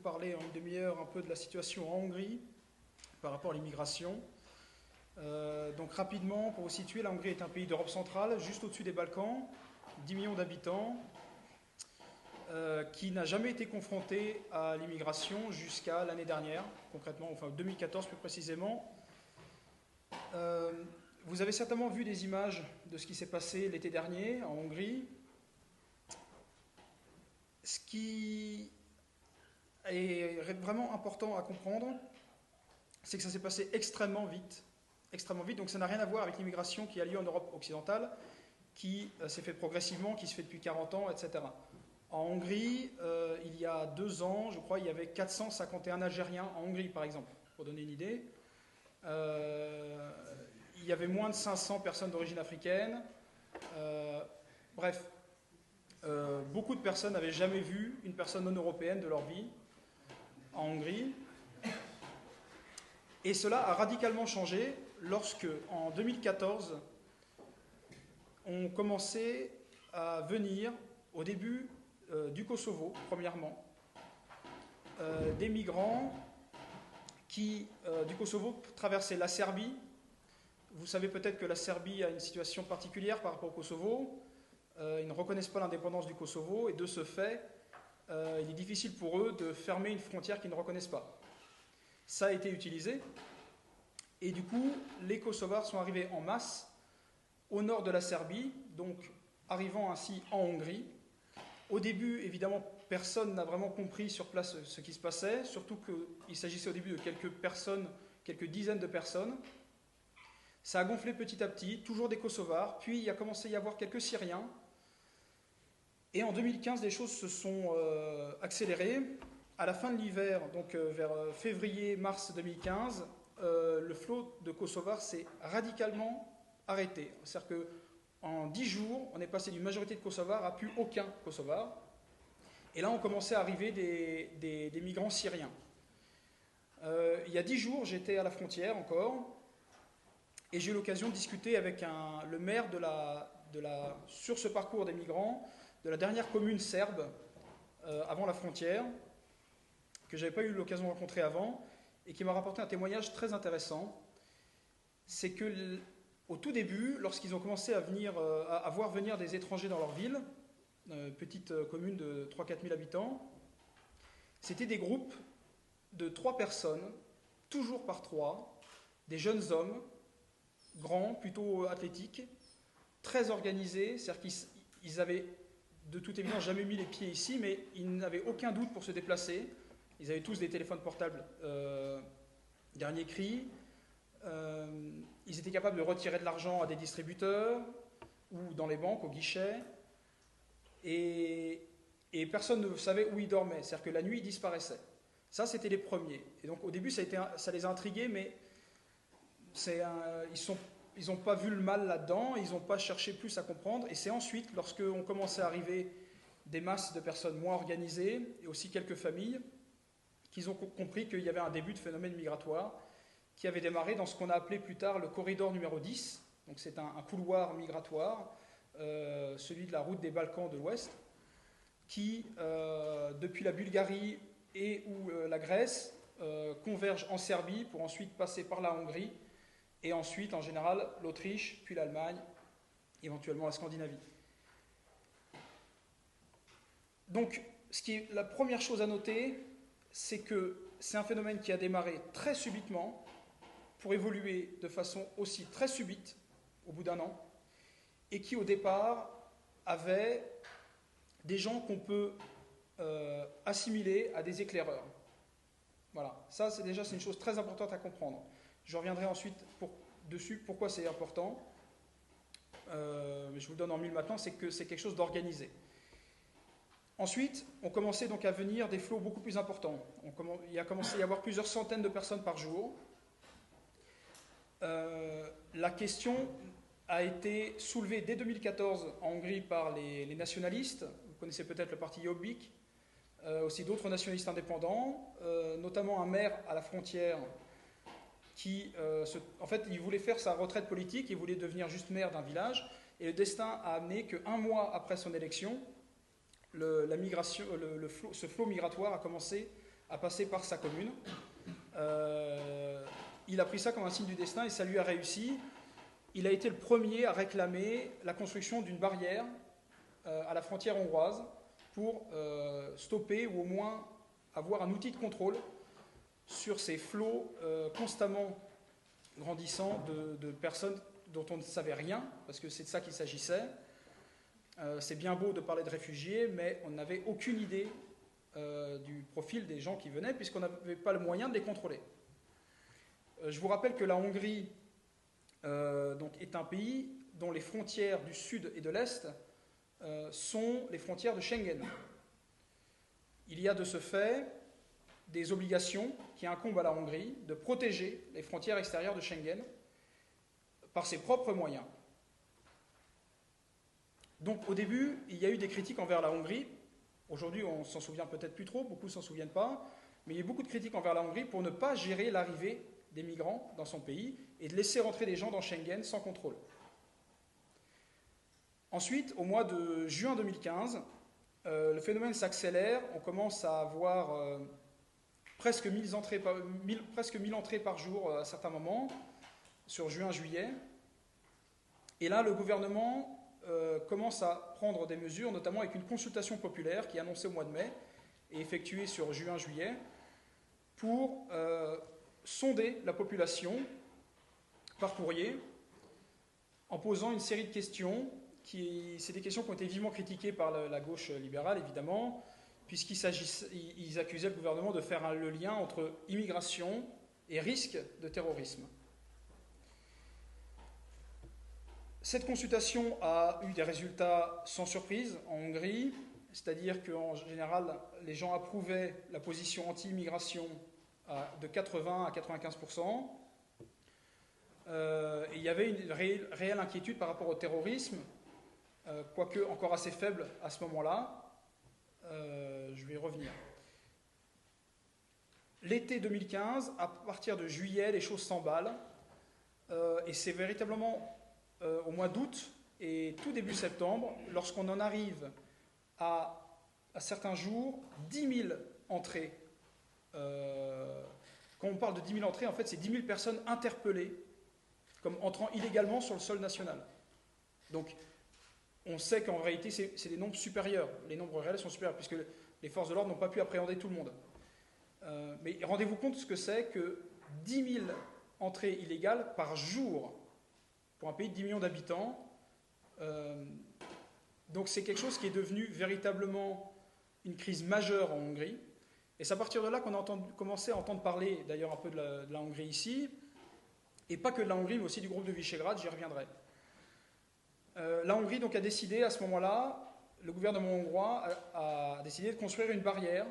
parler en une demi-heure un peu de la situation en Hongrie par rapport à l'immigration. Euh, donc rapidement, pour vous situer, la Hongrie est un pays d'Europe centrale, juste au-dessus des Balkans, 10 millions d'habitants, euh, qui n'a jamais été confronté à l'immigration jusqu'à l'année dernière, concrètement, enfin 2014 plus précisément. Euh, vous avez certainement vu des images de ce qui s'est passé l'été dernier en Hongrie. Ce qui est vraiment important à comprendre, c'est que ça s'est passé extrêmement vite. Extrêmement vite, donc ça n'a rien à voir avec l'immigration qui a lieu en Europe occidentale, qui euh, s'est fait progressivement, qui se fait depuis 40 ans, etc. En Hongrie, euh, il y a deux ans, je crois, il y avait 451 Algériens en Hongrie, par exemple, pour donner une idée. Euh, il y avait moins de 500 personnes d'origine africaine. bref, beaucoup de personnes n'avaient jamais vu une personne non européenne de leur vie en Hongrie. Et cela a radicalement changé lorsque, en 2014, on commençait à venir, au début euh, du Kosovo, premièrement, euh, des migrants qui, euh, du Kosovo, traversaient la Serbie. Vous savez peut-être que la Serbie a une situation particulière par rapport au Kosovo. ils ne reconnaissent pas l'indépendance du Kosovo et de ce fait, il est difficile pour eux de fermer une frontière qu'ils ne reconnaissent pas. Ça a été utilisé. Et du coup, les Kosovars sont arrivés en masse au nord de la Serbie, donc arrivant ainsi en Hongrie. Au début, évidemment, personne n'a vraiment compris sur place ce qui se passait, surtout qu'il s'agissait au début de quelques personnes, quelques dizaines de personnes. Ça a gonflé petit à petit, toujours des Kosovars, puis il a commencé à y avoir quelques Syriens. Et en 2015, les choses se sont euh, accélérées à la fin de l'hiver, donc euh, vers euh, février-mars 2015, euh, le flot de Kosovars s'est radicalement arrêté. C'est-à-dire qu'en 10 jours, on est passé d'une majorité de Kosovars à plus aucun Kosovar. Et là, on commençait à arriver des, migrants syriens. il y a 10 jours, j'étais à la frontière encore, et j'ai eu l'occasion de discuter avec le maire sur ce parcours des migrants de la dernière commune serbe avant la frontière, que je n'avais pas eu l'occasion de rencontrer avant, et qui m'a rapporté un témoignage très intéressant. C'est que au tout début, lorsqu'ils ont commencé à, venir, euh, à voir venir des étrangers dans leur ville, euh, petite euh, commune de 3-4 000 habitants, c'était des groupes de trois personnes, toujours par trois, des jeunes hommes, grands, plutôt athlétiques, très organisés, c'est-à-dire qu'ils avaient de toute évidence jamais mis les pieds ici, mais ils n'avaient aucun doute pour se déplacer. Ils avaient tous des téléphones portables euh, dernier cri. Euh, ils étaient capables de retirer de l'argent à des distributeurs ou dans les banques, au guichet. Et, personne ne savait où ils dormaient. C'est-à-dire que la nuit, ils disparaissaient. Ça, c'était les premiers. Et donc, au début, ça, les a intrigués, mais ils n'ont pas vu le mal là-dedans, ils n'ont pas cherché plus à comprendre. Et c'est ensuite, lorsqu'on commençait à arriver des masses de personnes moins organisées, et aussi quelques familles, qu'ils ont compris qu'il y avait un début de phénomène migratoire qui avait démarré dans ce qu'on a appelé plus tard le corridor numéro 10. Donc c'est un, couloir migratoire, euh, celui de la route des Balkans de l'Ouest, qui, euh, depuis la Bulgarie et ou euh, la Grèce, converge en Serbie pour ensuite passer par la Hongrie et ensuite, en général, l'Autriche, puis l'Allemagne, éventuellement la Scandinavie. Donc, ce qui est la première chose à noter, c'est que c'est un phénomène qui a démarré très subitement, pour évoluer de façon aussi très subite, au bout d'un an, et qui au départ avait des gens qu'on peut euh, assimiler à des éclaireurs. Voilà, ça c'est déjà une chose très importante à comprendre. Je reviendrai ensuite dessus pourquoi c'est important. Euh, je vous donne en mille maintenant, c'est que c'est quelque chose d'organisé. Ensuite, on commençait donc à venir des flots beaucoup plus importants. il a commencé à y avoir plusieurs centaines de personnes par jour. Euh, la question a été soulevée dès 2014 en Hongrie par les, nationalistes. Vous connaissez peut-être le parti Jobbik, euh, aussi d'autres nationalistes indépendants, euh, notamment un maire à la frontière qui, en fait, il voulait faire sa retraite politique, il voulait devenir juste maire d'un village, et le destin a amené qu'un mois après son élection, la le, ce flot migratoire a commencé à passer par sa commune. Euh, il a pris ça comme un signe du destin et ça lui a réussi. Il a été le premier à réclamer la construction d'une barrière euh, à la frontière hongroise pour euh, stopper ou au moins avoir un outil de contrôle sur ces flots constamment grandissants de, personnes dont on ne savait rien, parce que c'est de ça qu'il s'agissait. c'est bien beau de parler de réfugiés, mais on n'avait aucune idée euh, du profil des gens qui venaient, puisqu'on n'avait pas le moyen de les contrôler. Euh, je vous rappelle que la Hongrie euh, donc, est un pays dont les frontières du sud et de l'est sont les frontières de Schengen. Il y a de ce fait des obligations qui incombent à la Hongrie de protéger les frontières extérieures de Schengen par ses propres moyens. Donc au début, il y a eu des critiques envers la Hongrie Aujourd'hui, on s'en souvient peut-être plus trop, beaucoup ne s'en souviennent pas, mais il y a beaucoup de critiques envers la Hongrie pour ne pas gérer l'arrivée des migrants dans son pays et de laisser rentrer des gens dans Schengen sans contrôle. Ensuite, au mois de juin 2015, euh, le phénomène s'accélère, on commence à avoir euh, presque, 1000 entrées par, presque 1000 entrées par jour euh, à certains moments, sur juin-juillet. Et là, le gouvernement euh, commence à prendre des mesures, notamment avec une consultation populaire qui est annoncée au mois de mai et effectuée sur juin-juillet, pour euh, sonder la population par courrier en posant une série de questions. C'est des questions qui ont été vivement critiquées par la, gauche libérale, évidemment, puisqu'ils accusaient le gouvernement de faire le lien entre immigration et risque de terrorisme. Cette consultation a eu des résultats sans surprise en Hongrie, c'est-à-dire qu'en général, les gens approuvaient la position anti-immigration de 80 à 95 euh, et il y avait une réelle, inquiétude par rapport au terrorisme, euh, quoique encore assez faible à ce moment-là. Euh, je vais y revenir. L'été 2015, à partir de juillet, les choses s'emballent. et c'est véritablement euh, au mois d'août et tout début septembre, lorsqu'on en arrive à, à, certains jours, 10 000 entrées. Euh, quand on parle de 10 000 entrées, en fait, c'est 10 000 personnes interpellées comme entrant illégalement sur le sol national. Donc, on sait qu'en réalité, c'est des nombres supérieurs. Les nombres réels sont supérieurs, puisque les forces de l'ordre n'ont pas pu appréhender tout le monde. Euh, mais rendez-vous compte de ce que c'est que 10 000 entrées illégales par jour pour un pays de 10 millions d'habitants. Euh, donc c'est quelque chose qui est devenu véritablement une crise majeure en Hongrie. Et c'est à partir de là qu'on a commencé à entendre parler d'ailleurs un peu de la, Hongrie ici, et pas que de la Hongrie, mais aussi du groupe de Visegrad, j'y reviendrai. Euh, la Hongrie donc a décidé à ce moment-là, le gouvernement hongrois a, décidé de construire une barrière.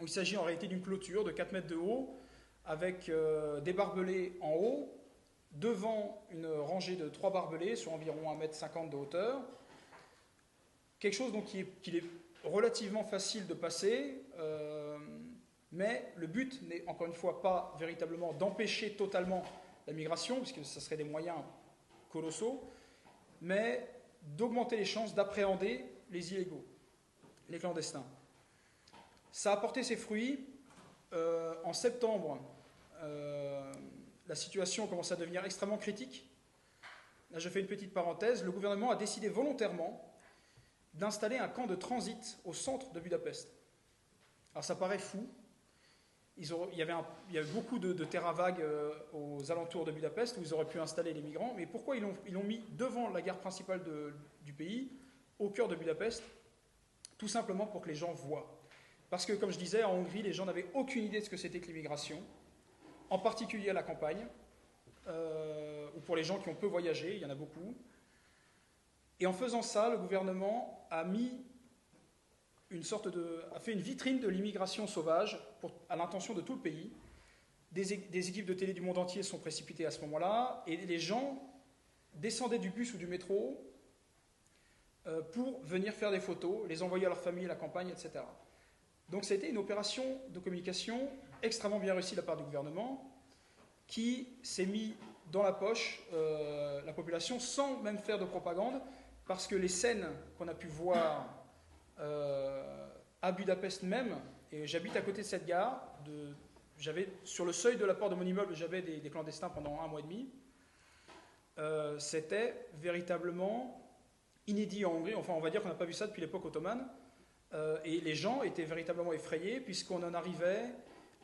il s'agit en réalité d'une clôture de 4 mètres de haut, avec euh, des barbelés en haut, devant une rangée de trois barbelés sur environ 1,50 m de hauteur. Quelque chose donc qui est, est relativement facile de passer, euh, mais le but n'est encore une fois pas véritablement d'empêcher totalement la migration, puisque ce serait des moyens colossaux, mais d'augmenter les chances d'appréhender les illégaux, les clandestins. Ça a porté ses fruits. Euh, en septembre, euh, la situation commence à devenir extrêmement critique. Là, je fais une petite parenthèse. Le gouvernement a décidé volontairement d'installer un camp de transit au centre de Budapest. Alors ça paraît fou. Il, y avait beaucoup de, terrains vagues euh, aux alentours de Budapest où ils auraient pu installer les migrants. Mais pourquoi ils l'ont mis devant la gare principale du pays, au cœur de Budapest? Tout simplement pour que les gens voient. Parce que, comme je disais, en Hongrie, les gens n'avaient aucune idée de ce que c'était que l'immigration en particulier à la campagne, euh, ou pour les gens qui ont peu voyagé, il y en a beaucoup. Et en faisant ça, le gouvernement a mis a fait une vitrine de l'immigration sauvage à l'intention de tout le pays. Des, équipes de télé du monde entier sont précipitées à ce moment-là, et les gens descendaient du bus ou du métro euh, pour venir faire des photos, les envoyer à leur famille, à la campagne, etc. Donc c'était une opération de communication extrêmement bien réussi de la part du gouvernement, qui s'est mis dans la poche euh, la population sans même faire de propagande, parce que les scènes qu'on a pu voir à Budapest même et j'habite à côté de cette gare. J'avais, sur le seuil de la porte de mon immeuble, j'avais des, clandestins pendant un mois et demi. Euh, c'était véritablement inédit en Hongrie. Enfin, on va dire qu'on n'a pas vu ça depuis l'époque ottomane. Euh, et les gens étaient véritablement effrayés, puisqu'on en arrivait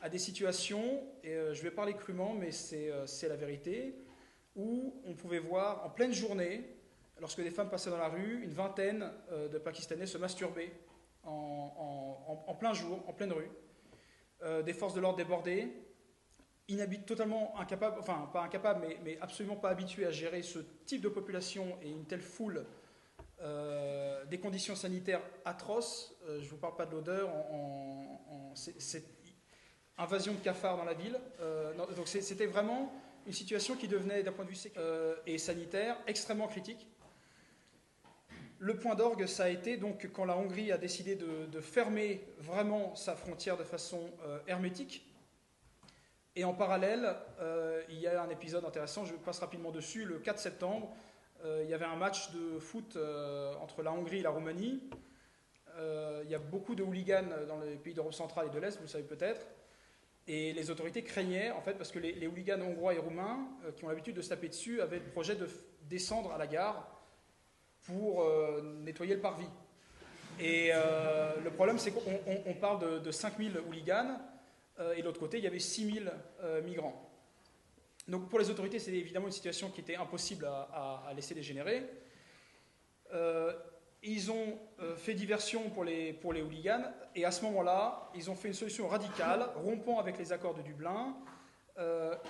à des situations, et euh, je vais parler crûment, mais c'est la vérité, où on pouvait voir en pleine journée, lorsque des femmes passaient dans la rue, une vingtaine de Pakistanais se masturber en, plein jour, en pleine rue. Euh, des forces de l'ordre débordées, inhabitent totalement incapables, enfin pas incapables, mais, absolument pas habitués à gérer ce type de population et une telle foule, euh, des conditions sanitaires atroces. Euh, je ne vous parle pas de l'odeur, c'est invasion de cafards dans la ville. donc c'était vraiment une situation qui devenait, d'un point de vue et sanitaire, extrêmement critique. Le point d'orgue, ça a été donc quand la Hongrie a décidé de, fermer vraiment sa frontière de façon euh, hermétique. Et en parallèle, euh, il y a un épisode intéressant, je passe rapidement dessus. Le 4 septembre, euh, il y avait un match de foot entre la Hongrie et la Roumanie. il y a beaucoup de hooligans dans les pays d'Europe centrale et de l'Est, vous le savez peut-être. Et les autorités craignaient, en fait, parce que les, les hooligans hongrois et roumains, qui ont l'habitude de se taper dessus, avaient le projet de descendre à la gare pour euh, nettoyer le parvis. Et euh, le problème, c'est qu'on parle de, 5000 hooligans, euh, et de l'autre côté, il y avait 6000 migrants. Donc pour les autorités, c'est évidemment une situation qui était impossible à, laisser dégénérer. ils ont fait diversion pour les, pour les hooligans, et à ce moment-là, ils ont fait une solution radicale, rompant avec les accords de Dublin.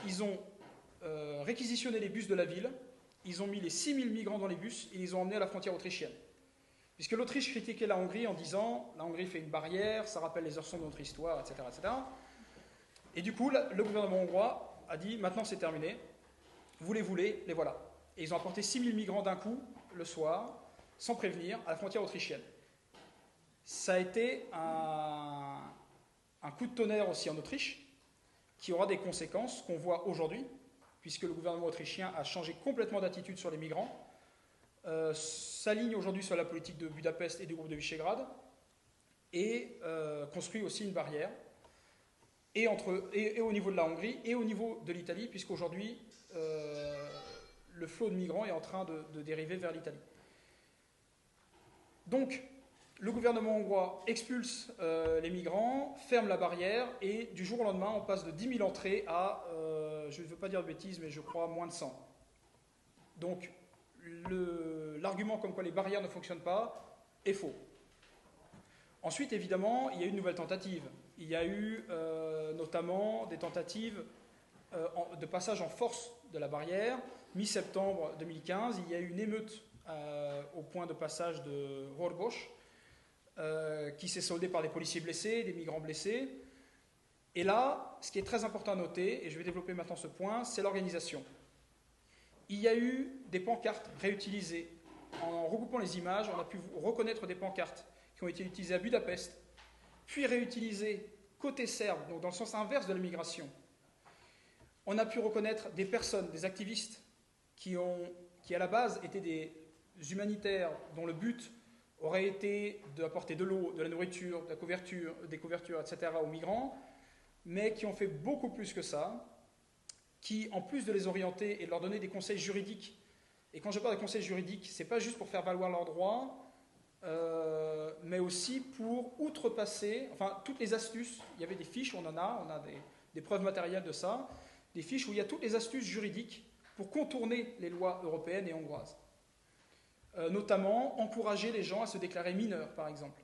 ils ont réquisitionné les bus de la ville, ils ont mis les 6000 migrants dans les bus et ils ont emmenés à la frontière autrichienne. Puisque l'Autriche critiquait la Hongrie en disant la Hongrie fait une barrière, ça rappelle les heures de notre histoire, etc., etc. Et du coup, le gouvernement hongrois a dit maintenant c'est terminé, vous les voulez, les voilà. Et ils ont apporté 6000 migrants d'un coup, le soir, sans prévenir, à la frontière autrichienne. Ça a été un coup de tonnerre aussi en Autriche, qui aura des conséquences qu'on voit aujourd'hui, puisque le gouvernement autrichien a changé complètement d'attitude sur les migrants, euh, s'aligne aujourd'hui sur la politique de Budapest et du groupe de Visegrad, et euh, construit aussi une barrière, et, entre, et, au niveau de la Hongrie et au niveau de l'Italie, puisqu'aujourd'hui, euh, le flot de migrants est en train de, de dériver vers l'Italie. Donc, le gouvernement hongrois expulse euh, les migrants, ferme la barrière, et du jour au lendemain, on passe de 10 000 entrées à, euh, je ne veux pas dire de bêtises, mais je crois moins de 100. Donc, l'argument comme quoi les barrières ne fonctionnent pas est faux. Ensuite, évidemment, il y a eu une nouvelle tentative. Il y a eu euh, notamment des tentatives de passage en force de la barrière. Mi-septembre 2015, il y a eu une émeute au point de passage de Horbosch, euh, qui s'est soldé par des policiers blessés, des migrants blessés. Et là, ce qui est très important à noter, et je vais développer maintenant ce point, c'est l'organisation. Il y a eu des pancartes réutilisées. En regroupant les images, on a pu reconnaître des pancartes qui ont été utilisées à Budapest, puis réutilisées côté serbe, donc dans le sens inverse de la migration. On a pu reconnaître des personnes, des activistes, qui, ont, qui à la base étaient des humanitaires dont le but aurait été d'apporter de l'eau, de la nourriture, de la des couvertures, etc. aux migrants, mais qui ont fait beaucoup plus que ça, qui, en plus de les orienter et de leur donner des conseils juridiques, et quand je parle de conseils juridiques, ce n'est pas juste pour faire valoir leurs droits, euh, mais aussi pour outrepasser, enfin, toutes les astuces. Il y avait des fiches, on en a, on a des preuves matérielles de ça, des fiches où il y a toutes les astuces juridiques pour contourner les lois européennes et hongroises. Euh, notamment encourager les gens à se déclarer mineurs, par exemple.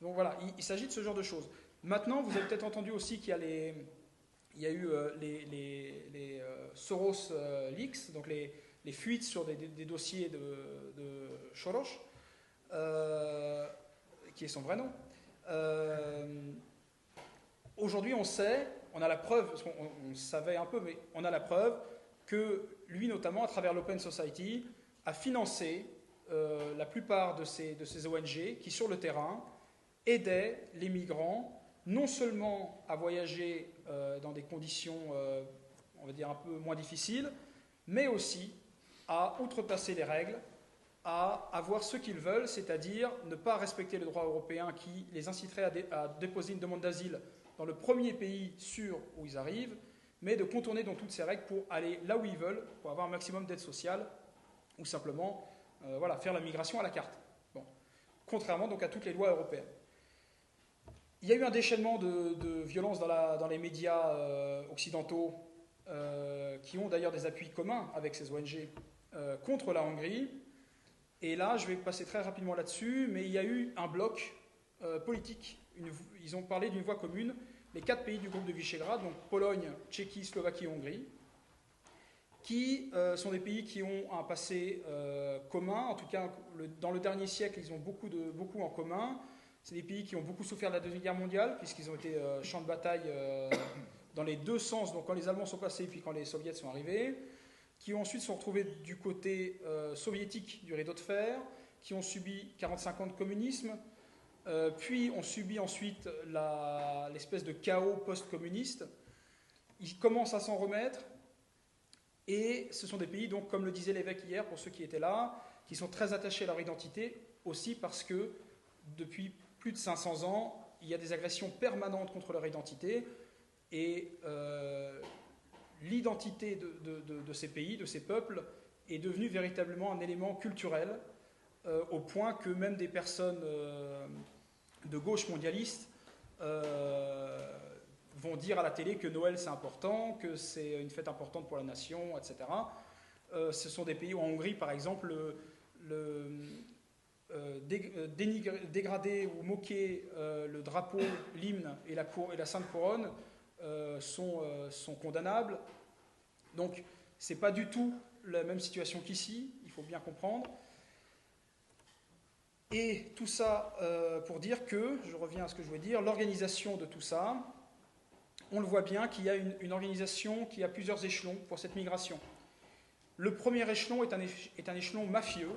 Donc voilà, il, s'agit de ce genre de choses. Maintenant, vous avez peut-être entendu aussi qu'il y a, eu euh, les, les, euh, Soros leaks, donc les, fuites sur des, dossiers de, de Soros, qui est son vrai nom. Aujourd'hui, on sait, on a la preuve, parce qu'on savait un peu, mais on a la preuve que lui, notamment, à travers l'Open Society, a financé euh, la plupart de ces, ONG qui, sur le terrain, aidaient les migrants non seulement à voyager euh, dans des conditions, euh, on va dire, un peu moins difficiles, mais aussi à outrepasser les règles, à avoir ce qu'ils veulent, c'est-à-dire ne pas respecter le droit européen qui les inciterait à, déposer une demande d'asile dans le premier pays sûr où ils arrivent, mais de contourner toutes ces règles pour aller là où ils veulent, pour avoir un maximum d'aide sociale, ou simplement euh, voilà, faire la migration à la carte. Bon. Contrairement donc à toutes les lois européennes. Il y a eu un déchaînement de, violence dans, les médias euh, occidentaux, euh, qui ont d'ailleurs des appuis communs avec ces ONG, contre la Hongrie. Et là, je vais passer très rapidement là-dessus, mais il y a eu un bloc politique. ils ont parlé d'une voie commune, les quatre pays du groupe de Visegrad, donc Pologne, Tchéquie, Slovaquie Hongrie, qui euh, sont des pays qui ont un passé euh, commun. En tout cas, dans le dernier siècle, ils ont beaucoup, en commun. C'est des pays qui ont beaucoup souffert de la Deuxième Guerre mondiale, puisqu'ils ont été euh, champs de bataille dans les deux sens, donc quand les Allemands sont passés, puis quand les Soviets sont arrivés, qui ensuite sont retrouvés du côté soviétique du rideau de fer, qui ont subi 45 ans de communisme, puis ont subi ensuite l'espèce de chaos post-communiste. Ils commencent à s'en remettre, et ce sont des pays, donc, comme le disait l'évêque hier, pour ceux qui étaient là, qui sont très attachés à leur identité, aussi parce que depuis plus de 500 ans, il y a des agressions permanentes contre leur identité, et euh, l'identité de, ces pays, de ces peuples, est devenue véritablement un élément culturel, euh, au point que même des personnes euh, de gauche mondialiste vont dire à la télé que Noël c'est important, que c'est une fête importante pour la nation, etc. Euh, ce sont des pays où en Hongrie, par exemple, le, euh, euh, dégrader ou moquer le drapeau, l'hymne et la, et la Sainte Couronne sont, sont condamnables. Donc, ce n'est pas du tout la même situation qu'ici, il faut bien comprendre. Et tout ça pour dire que, je reviens à ce que je voulais dire, l'organisation de tout ça, on le voit bien qu'il y a une, organisation qui a plusieurs échelons pour cette migration. Le premier échelon est un, échelon mafieux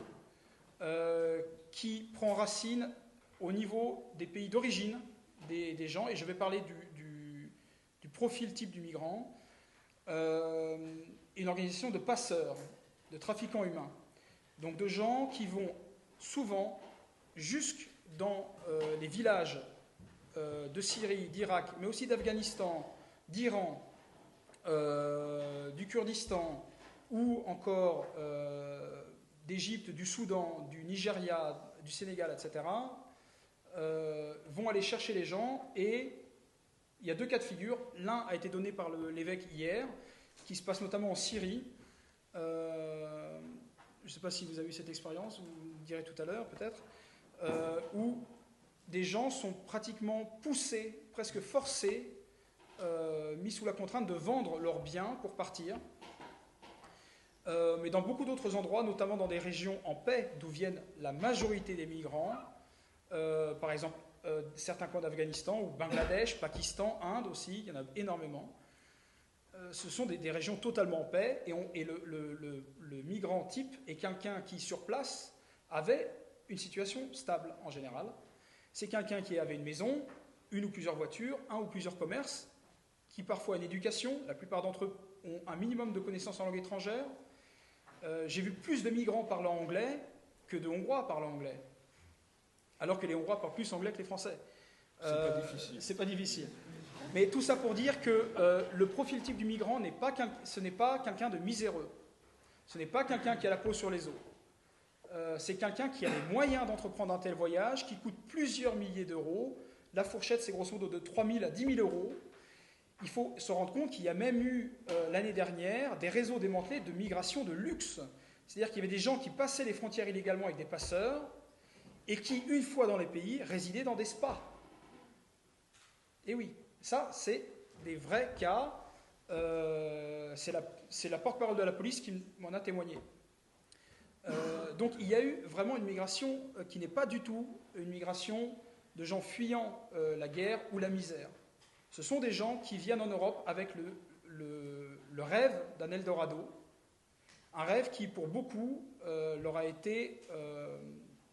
euh, qui prend racine au niveau des pays d'origine des, gens, et je vais parler du, profil type du migrant, euh, une organisation de passeurs, de trafiquants humains, donc de gens qui vont souvent jusque dans euh, les villages euh, de Syrie, d'Irak, mais aussi d'Afghanistan, d'Iran, euh, du Kurdistan ou encore euh, d'Égypte, du Soudan, du Nigeria, du Sénégal, etc., vont aller chercher les gens et il y a deux cas de figure. L'un a été donné par l'évêque hier, qui se passe notamment en Syrie. je ne sais pas si vous avez eu cette expérience, vous me direz tout à l'heure peut-être, où des gens sont pratiquement poussés, presque forcés, euh, mis sous la contrainte de vendre leurs biens pour partir. Euh, mais dans beaucoup d'autres endroits, notamment dans des régions en paix d'où viennent la majorité des migrants, euh, par exemple certains coins d'Afghanistan ou Bangladesh, Pakistan, Inde aussi, il y en a énormément. ce sont des, régions totalement en paix et, le, le migrant type est quelqu'un qui, sur place, avait une situation stable en général, c'est quelqu'un qui avait une maison, une ou plusieurs voitures, un ou plusieurs commerces, qui parfois a une éducation, la plupart d'entre eux ont un minimum de connaissances en langue étrangère. Euh, j'ai vu plus de migrants parlant anglais que de Hongrois parlant anglais, alors que les Hongrois parlent plus anglais que les Français. c'est pas euh, difficile. C'est pas difficile. Mais tout ça pour dire que euh, le profil type du migrant n'est pas ce n'est pas quelqu'un de miséreux. Ce n'est pas quelqu'un qui a la peau sur les os. Euh, c'est quelqu'un qui a les moyens d'entreprendre un tel voyage, qui coûte plusieurs milliers d'euros. La fourchette, c'est grosso modo de 3 000 à 10 000 euros. Il faut se rendre compte qu'il y a même eu euh, l'année dernière des réseaux démantelés de migration de luxe. C'est-à-dire qu'il y avait des gens qui passaient les frontières illégalement avec des passeurs et qui, une fois dans les pays, résidaient dans des spas. Et oui, ça, c'est des vrais cas. Euh, c'est la porte-parole de la police qui m'en a témoigné. Euh, donc il y a eu vraiment une migration euh, qui n'est pas du tout une migration de gens fuyant euh, la guerre ou la misère. Ce sont des gens qui viennent en Europe avec le, rêve d'un Eldorado, un rêve qui pour beaucoup leur a été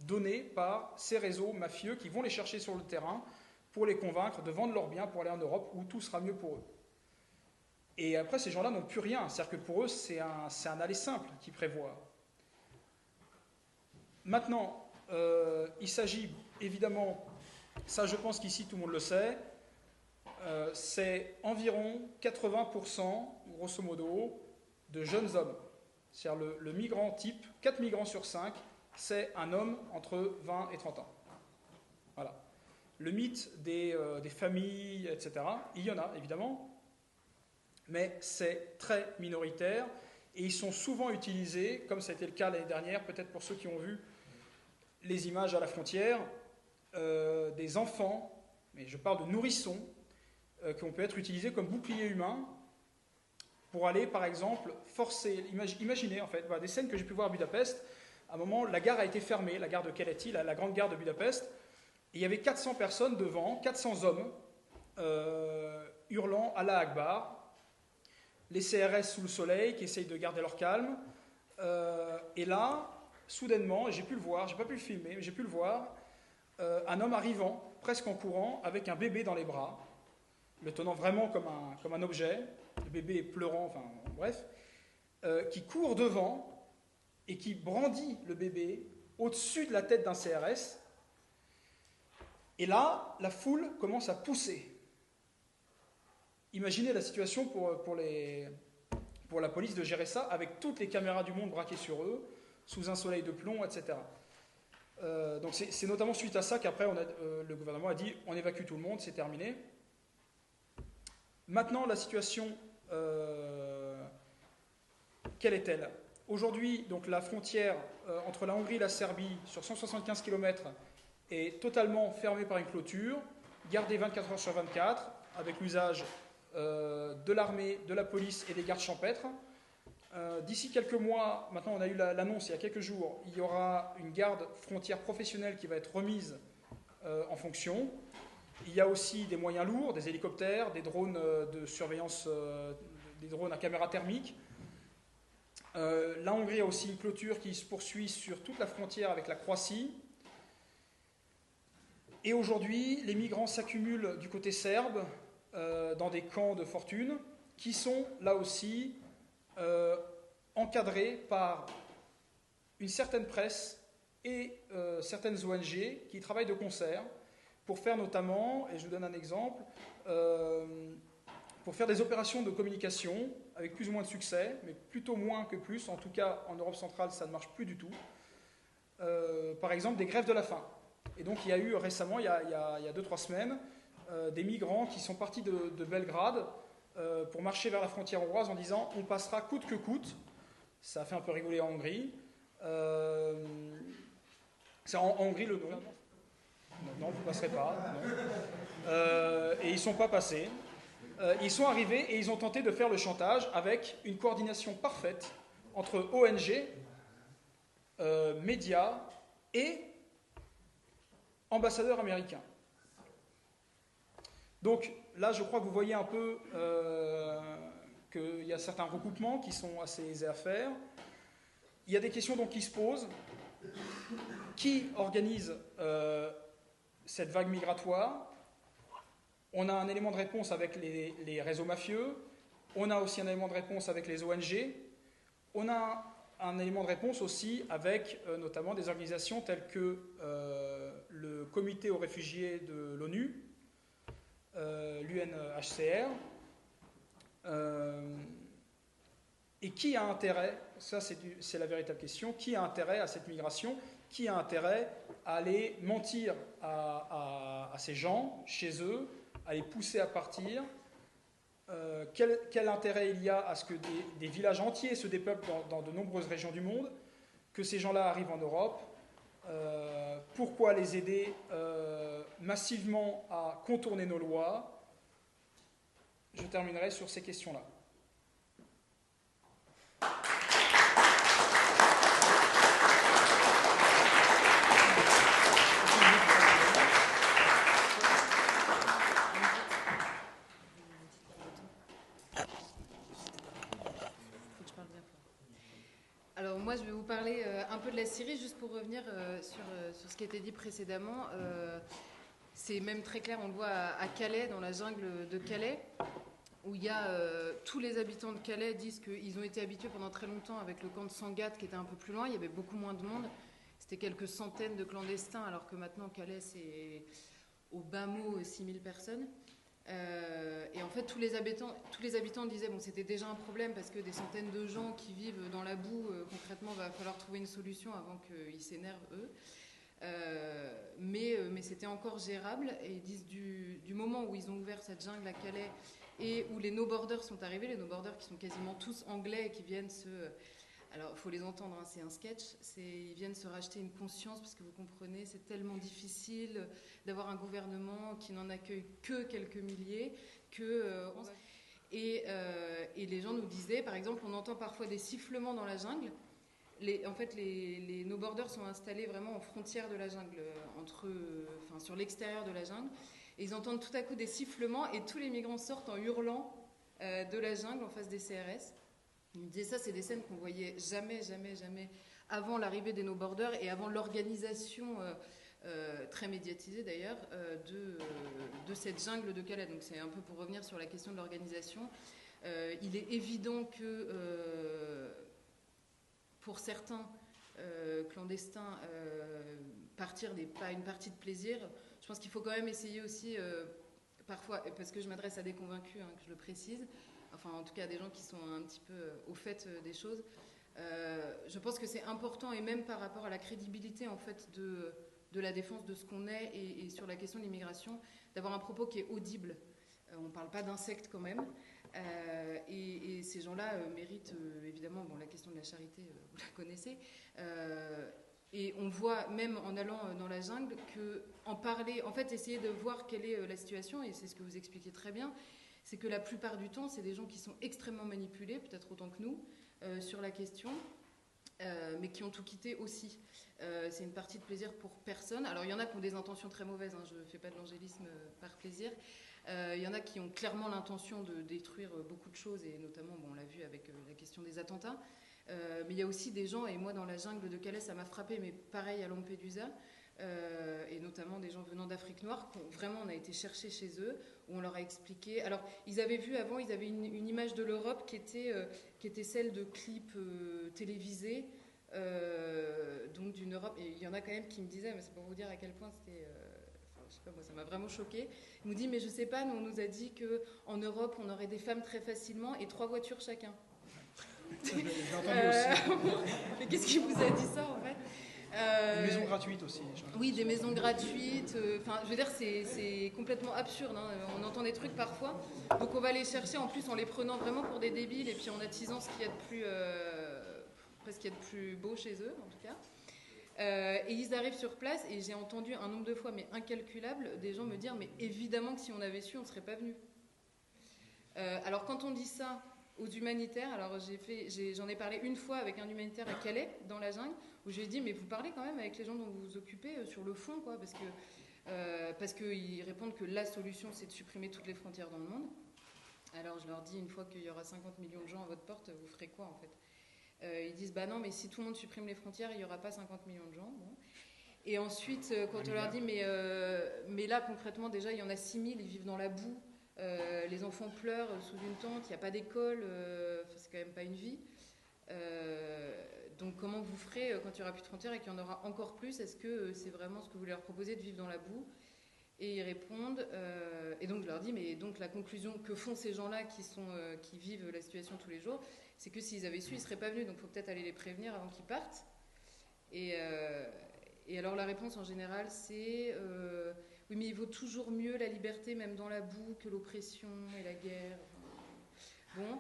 donné par ces réseaux mafieux qui vont les chercher sur le terrain pour les convaincre de vendre leurs biens pour aller en Europe où tout sera mieux pour eux. Et après, ces gens-là n'ont plus rien. C'est-à-dire que pour eux, c'est un, un aller simple qui prévoit. Maintenant, euh, il s'agit évidemment, ça je pense qu'ici tout le monde le sait, euh, c'est environ 80%, grosso modo, de jeunes hommes. C'est-à-dire le, migrant type, 4 migrants sur 5, c'est un homme entre 20 et 30 ans. Voilà. Le mythe des, euh, des familles, etc., il y en a évidemment, mais c'est très minoritaire et ils sont souvent utilisés, comme ça a été le cas l'année dernière, peut-être pour ceux qui ont vu les images à la frontière, euh, des enfants, mais je parle de nourrissons, euh, qui ont pu être utilisés comme boucliers humains pour aller, par exemple, forcer. imaginez, en fait, des scènes que j'ai pu voir à Budapest. À un moment, la gare a été fermée, la gare de Keleti, la, la grande gare de Budapest, et il y avait 400 personnes devant, 400 hommes, euh, hurlant Allah Akbar, les CRS sous le soleil qui essayent de garder leur calme. Euh, et là, soudainement, j'ai pu le voir, j'ai pas pu le filmer, mais j'ai pu le voir, euh, un homme arrivant, presque en courant, avec un bébé dans les bras, le tenant vraiment comme un, comme un objet, le bébé pleurant, enfin bref, euh, qui court devant et qui brandit le bébé au-dessus de la tête d'un CRS. Et là, la foule commence à pousser. Imaginez la situation pour, pour, les, pour la police de gérer ça avec toutes les caméras du monde braquées sur eux, sous un soleil de plomb, etc. Euh, donc c'est notamment suite à ça qu'après euh, le gouvernement a dit on évacue tout le monde, c'est terminé. Maintenant la situation, euh, quelle est-elle? Aujourd'hui, donc la frontière entre la Hongrie et la Serbie sur 175 km est totalement fermée par une clôture, gardée 24 heures sur 24, avec l'usage de l'armée, de la police et des gardes champêtres. Euh, d'ici quelques mois, maintenant on a eu l'annonce il y a quelques jours, il y aura une garde frontière professionnelle qui va être remise euh, en fonction. Il y a aussi des moyens lourds, des hélicoptères, des drones de surveillance, des drones à caméra thermique. la Hongrie a aussi une clôture qui se poursuit sur toute la frontière avec la Croatie. Et aujourd'hui, les migrants s'accumulent du côté serbe, euh, dans des camps de fortune qui sont là aussi euh, encadrés par une certaine presse et euh, certaines ONG qui travaillent de concert pour faire notamment, et je vous donne un exemple, pour faire des opérations de communication avec plus ou moins de succès, mais plutôt moins que plus. En tout cas, en Europe centrale, ça ne marche plus du tout. par exemple, des grèves de la faim. Et donc, il y a eu récemment, il y a 2-3 semaines, euh, des migrants qui sont partis de, Belgrade euh, pour marcher vers la frontière hongroise en disant on passera coûte que coûte. Ça a fait un peu rigoler en Hongrie. Euh, c'est en, Hongrie le nom Non, vous ne passerez pas. et ils ne sont pas passés. ils sont arrivés et ils ont tenté de faire le chantage avec une coordination parfaite entre ONG, médias et ambassadeurs américains. Donc là, je crois que vous voyez un peu euh, qu'il y a certains recoupements qui sont assez aisés à faire. Il y a des questions donc qui se posent. Qui organise euh, cette vague migratoire? On a un élément de réponse avec les, réseaux mafieux. On a aussi un élément de réponse avec les ONG. On a un, élément de réponse aussi avec euh, notamment des organisations telles que le Comité aux réfugiés de l'ONU, l'UNHCR. Euh, et qui a intérêt, ça c'est la véritable question, qui a intérêt à cette migration Qui a intérêt à aller mentir à, ces gens, chez eux, à les pousser à partir? Euh, quel, intérêt il y a à ce que des, villages entiers se dépeuplent dans, de nombreuses régions du monde, que ces gens-là arrivent en Europe, pourquoi les aider massivement à contourner nos lois? Je terminerai sur ces questions-là. Alors moi, je vais vous parler euh, Syrie, juste pour revenir euh, sur, euh, sur, ce qui a été dit précédemment. C'est même très clair, on le voit à, Calais, dans la jungle de Calais, où il y a euh, tous les habitants de Calais disent qu'ils ont été habitués pendant très longtemps avec le camp de Sangatte qui était un peu plus loin, il y avait beaucoup moins de monde. c'était quelques centaines de clandestins, alors que maintenant Calais, c'est au bas mot 6000 personnes. Euh, et en fait, tous les habitants, tous les habitants disaient bon, c'était déjà un problème parce que des centaines de gens qui vivent dans la boue, euh, concrètement, va falloir trouver une solution avant qu'ils s'énervent eux. Euh, mais, mais c'était encore gérable. Et ils disent du, du, moment où ils ont ouvert cette jungle à Calais et où les no-borders sont arrivés, les no-borders qui sont quasiment tous anglais et qui viennent se alors, il faut les entendre, hein, c'est un sketch. Ils viennent se racheter une conscience parce que vous comprenez, c'est tellement difficile d'avoir un gouvernement qui n'en accueille que quelques milliers, que euh, et, euh, et, les gens nous disaient, par exemple, on entend parfois des sifflements dans la jungle. Les, en fait, les, les, nos borders sont installés vraiment en frontière de la jungle, euh, entre, enfin, sur l'extérieur de la jungle. Et ils entendent tout à coup des sifflements et tous les migrants sortent en hurlant de la jungle en face des CRS. Il ça, c'est des scènes qu'on voyait jamais, jamais, jamais avant l'arrivée des No Borders et avant l'organisation euh, euh, très médiatisée d'ailleurs euh, de, de, cette jungle de Calais. Donc c'est un peu pour revenir sur la question de l'organisation. il est évident que pour certains clandestins, partir n'est pas une partie de plaisir. Je pense qu'il faut quand même essayer aussi, parfois, parce que je m'adresse à des convaincus, hein, que je le précise, enfin en tout cas des gens qui sont un petit peu euh, au fait euh, des choses. Euh, je pense que c'est important et même par rapport à la crédibilité en fait de, de la défense de ce qu'on est et, sur la question de l'immigration, d'avoir un propos qui est audible. on ne parle pas d'insectes quand même. et, ces gens-là méritent évidemment, bon, la question de la charité, vous la connaissez. et on voit même en allant dans la jungle que en parler, en fait, essayer de voir quelle est la situation, et c'est ce que vous expliquez très bien, c'est que la plupart du temps, c'est des gens qui sont extrêmement manipulés, peut-être autant que nous, euh, sur la question, euh, mais qui ont tout quitté aussi. Euh, c'est une partie de plaisir pour personne. Alors il y en a qui ont des intentions très mauvaises, hein, je ne fais pas de l'angélisme par plaisir. il y en a qui ont clairement l'intention de détruire beaucoup de choses, et notamment, bon, on l'a vu avec la question des attentats. mais il y a aussi des gens, et moi dans la jungle de Calais, ça m'a frappé, mais pareil à Lampedusa, euh, et notamment des gens venant d'Afrique noire, vraiment on a été chercher chez eux, où on leur a expliqué. Alors, ils avaient vu avant, ils avaient une, image de l'Europe qui, était euh, qui était celle de clips euh, télévisés, donc d'une Europe. Et il y en a quand même qui me disaient, mais c'est pour vous dire à quel point c'était. je sais pas, moi, ça m'a vraiment choqué. Ils nous dit, mais je sais pas, nous, on nous a dit qu'en Europe, on aurait des femmes très facilement et trois voitures chacun. mais qu'est-ce qui vous a dit ça en fait? Euh, des maisons gratuites aussi. Oui, des maisons gratuites. Euh, enfin, je veux dire, c'est complètement absurde. Hein. On entend des trucs parfois. Donc on va les chercher en plus en les prenant vraiment pour des débiles et puis en attisant ce qu'il y a de plus, euh, qu'il y a de plus beau chez eux, en tout cas. et ils arrivent sur place et j'ai entendu un nombre de fois, mais incalculable, des gens me dire mais évidemment que si on avait su, on ne serait pas venu. alors quand on dit ça aux humanitaires, alors j'en ai, parlé une fois avec un humanitaire à Calais, dans la jungle, où j'ai dit mais vous parlez quand même avec les gens dont vous vous occupez euh, sur le fond quoi parce que euh, parce qu'ils répondent que la solution c'est de supprimer toutes les frontières dans le monde. Alors je leur dis une fois qu'il y aura 50 millions de gens à votre porte, vous ferez quoi en fait? Euh, Ils disent bah non mais si tout le monde supprime les frontières, il n'y aura pas 50 millions de gens. Et ensuite quand on leur dit mais mais là concrètement déjà il y en a 6 000, ils vivent dans la boue. les enfants pleurent sous une tente, il n'y a pas d'école, c'est quand même pas une vie. Donc comment vous ferez euh, quand il n'y aura plus de frontières et qu'il y en aura encore plus? Est-ce que euh, c'est vraiment ce que vous leur proposez de vivre dans la boue? Et ils répondent, euh, et donc je leur dis, mais donc la conclusion que font ces gens-là qui, sont, qui vivent la situation tous les jours, c'est que s'ils avaient su, ils ne seraient pas venus, donc il faut peut-être aller les prévenir avant qu'ils partent. Et, et, alors la réponse en général, c'est, oui mais il vaut toujours mieux la liberté, même dans la boue, que l'oppression et la guerre. Bon,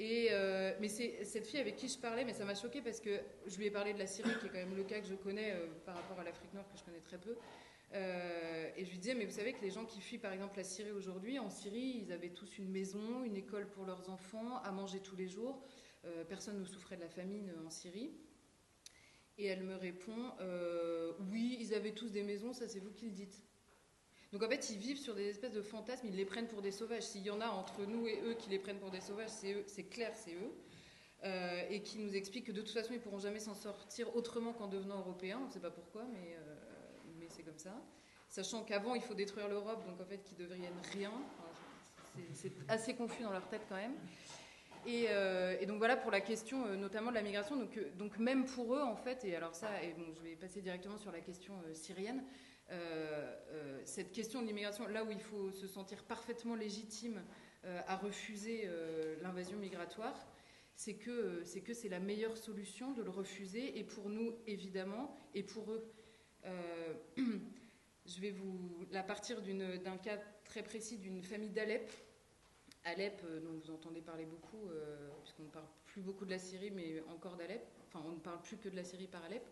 euh, mais c'est cette fille avec qui je parlais, mais ça m'a choqué parce que je lui ai parlé de la Syrie, qui est quand même le cas que je connais euh, par rapport à l'Afrique Nord, que je connais très peu. Euh, et je lui disais, mais vous savez que les gens qui fuient par exemple la Syrie aujourd'hui, en Syrie, ils avaient tous une maison, une école pour leurs enfants, à manger tous les jours. personne ne souffrait de la famine en Syrie. Et elle me répond, oui, ils avaient tous des maisons, ça c'est vous qui le dites. Donc en fait, ils vivent sur des espèces de fantasmes, ils les prennent pour des sauvages. S'il y en a entre nous et eux qui les prennent pour des sauvages, c'est clair, c'est eux. Euh, et qui nous expliquent que de toute façon, ils pourront jamais s'en sortir autrement qu'en devenant européens. On ne sait pas pourquoi, mais, euh, mais c'est comme ça. Sachant qu'avant, il faut détruire l'Europe, donc en fait, qu'ils deviennent rien. c'est assez confus dans leur tête quand même. Et, donc voilà pour la question notamment de la migration. Donc, donc même pour eux, en fait, et alors ça, et je vais passer directement sur la question syrienne, cette question de l'immigration, là où il faut se sentir parfaitement légitime à refuser l'invasion migratoire, c'est que c'est que c'est la meilleure solution de le refuser, et pour nous évidemment, et pour eux. je vais vous la partir d'un cas très précis d'une famille d'Alep. Alep, euh, dont vous entendez parler beaucoup, euh, puisqu'on ne parle plus beaucoup de la Syrie, mais encore d'Alep. Enfin, on ne parle plus que de la Syrie par Alep.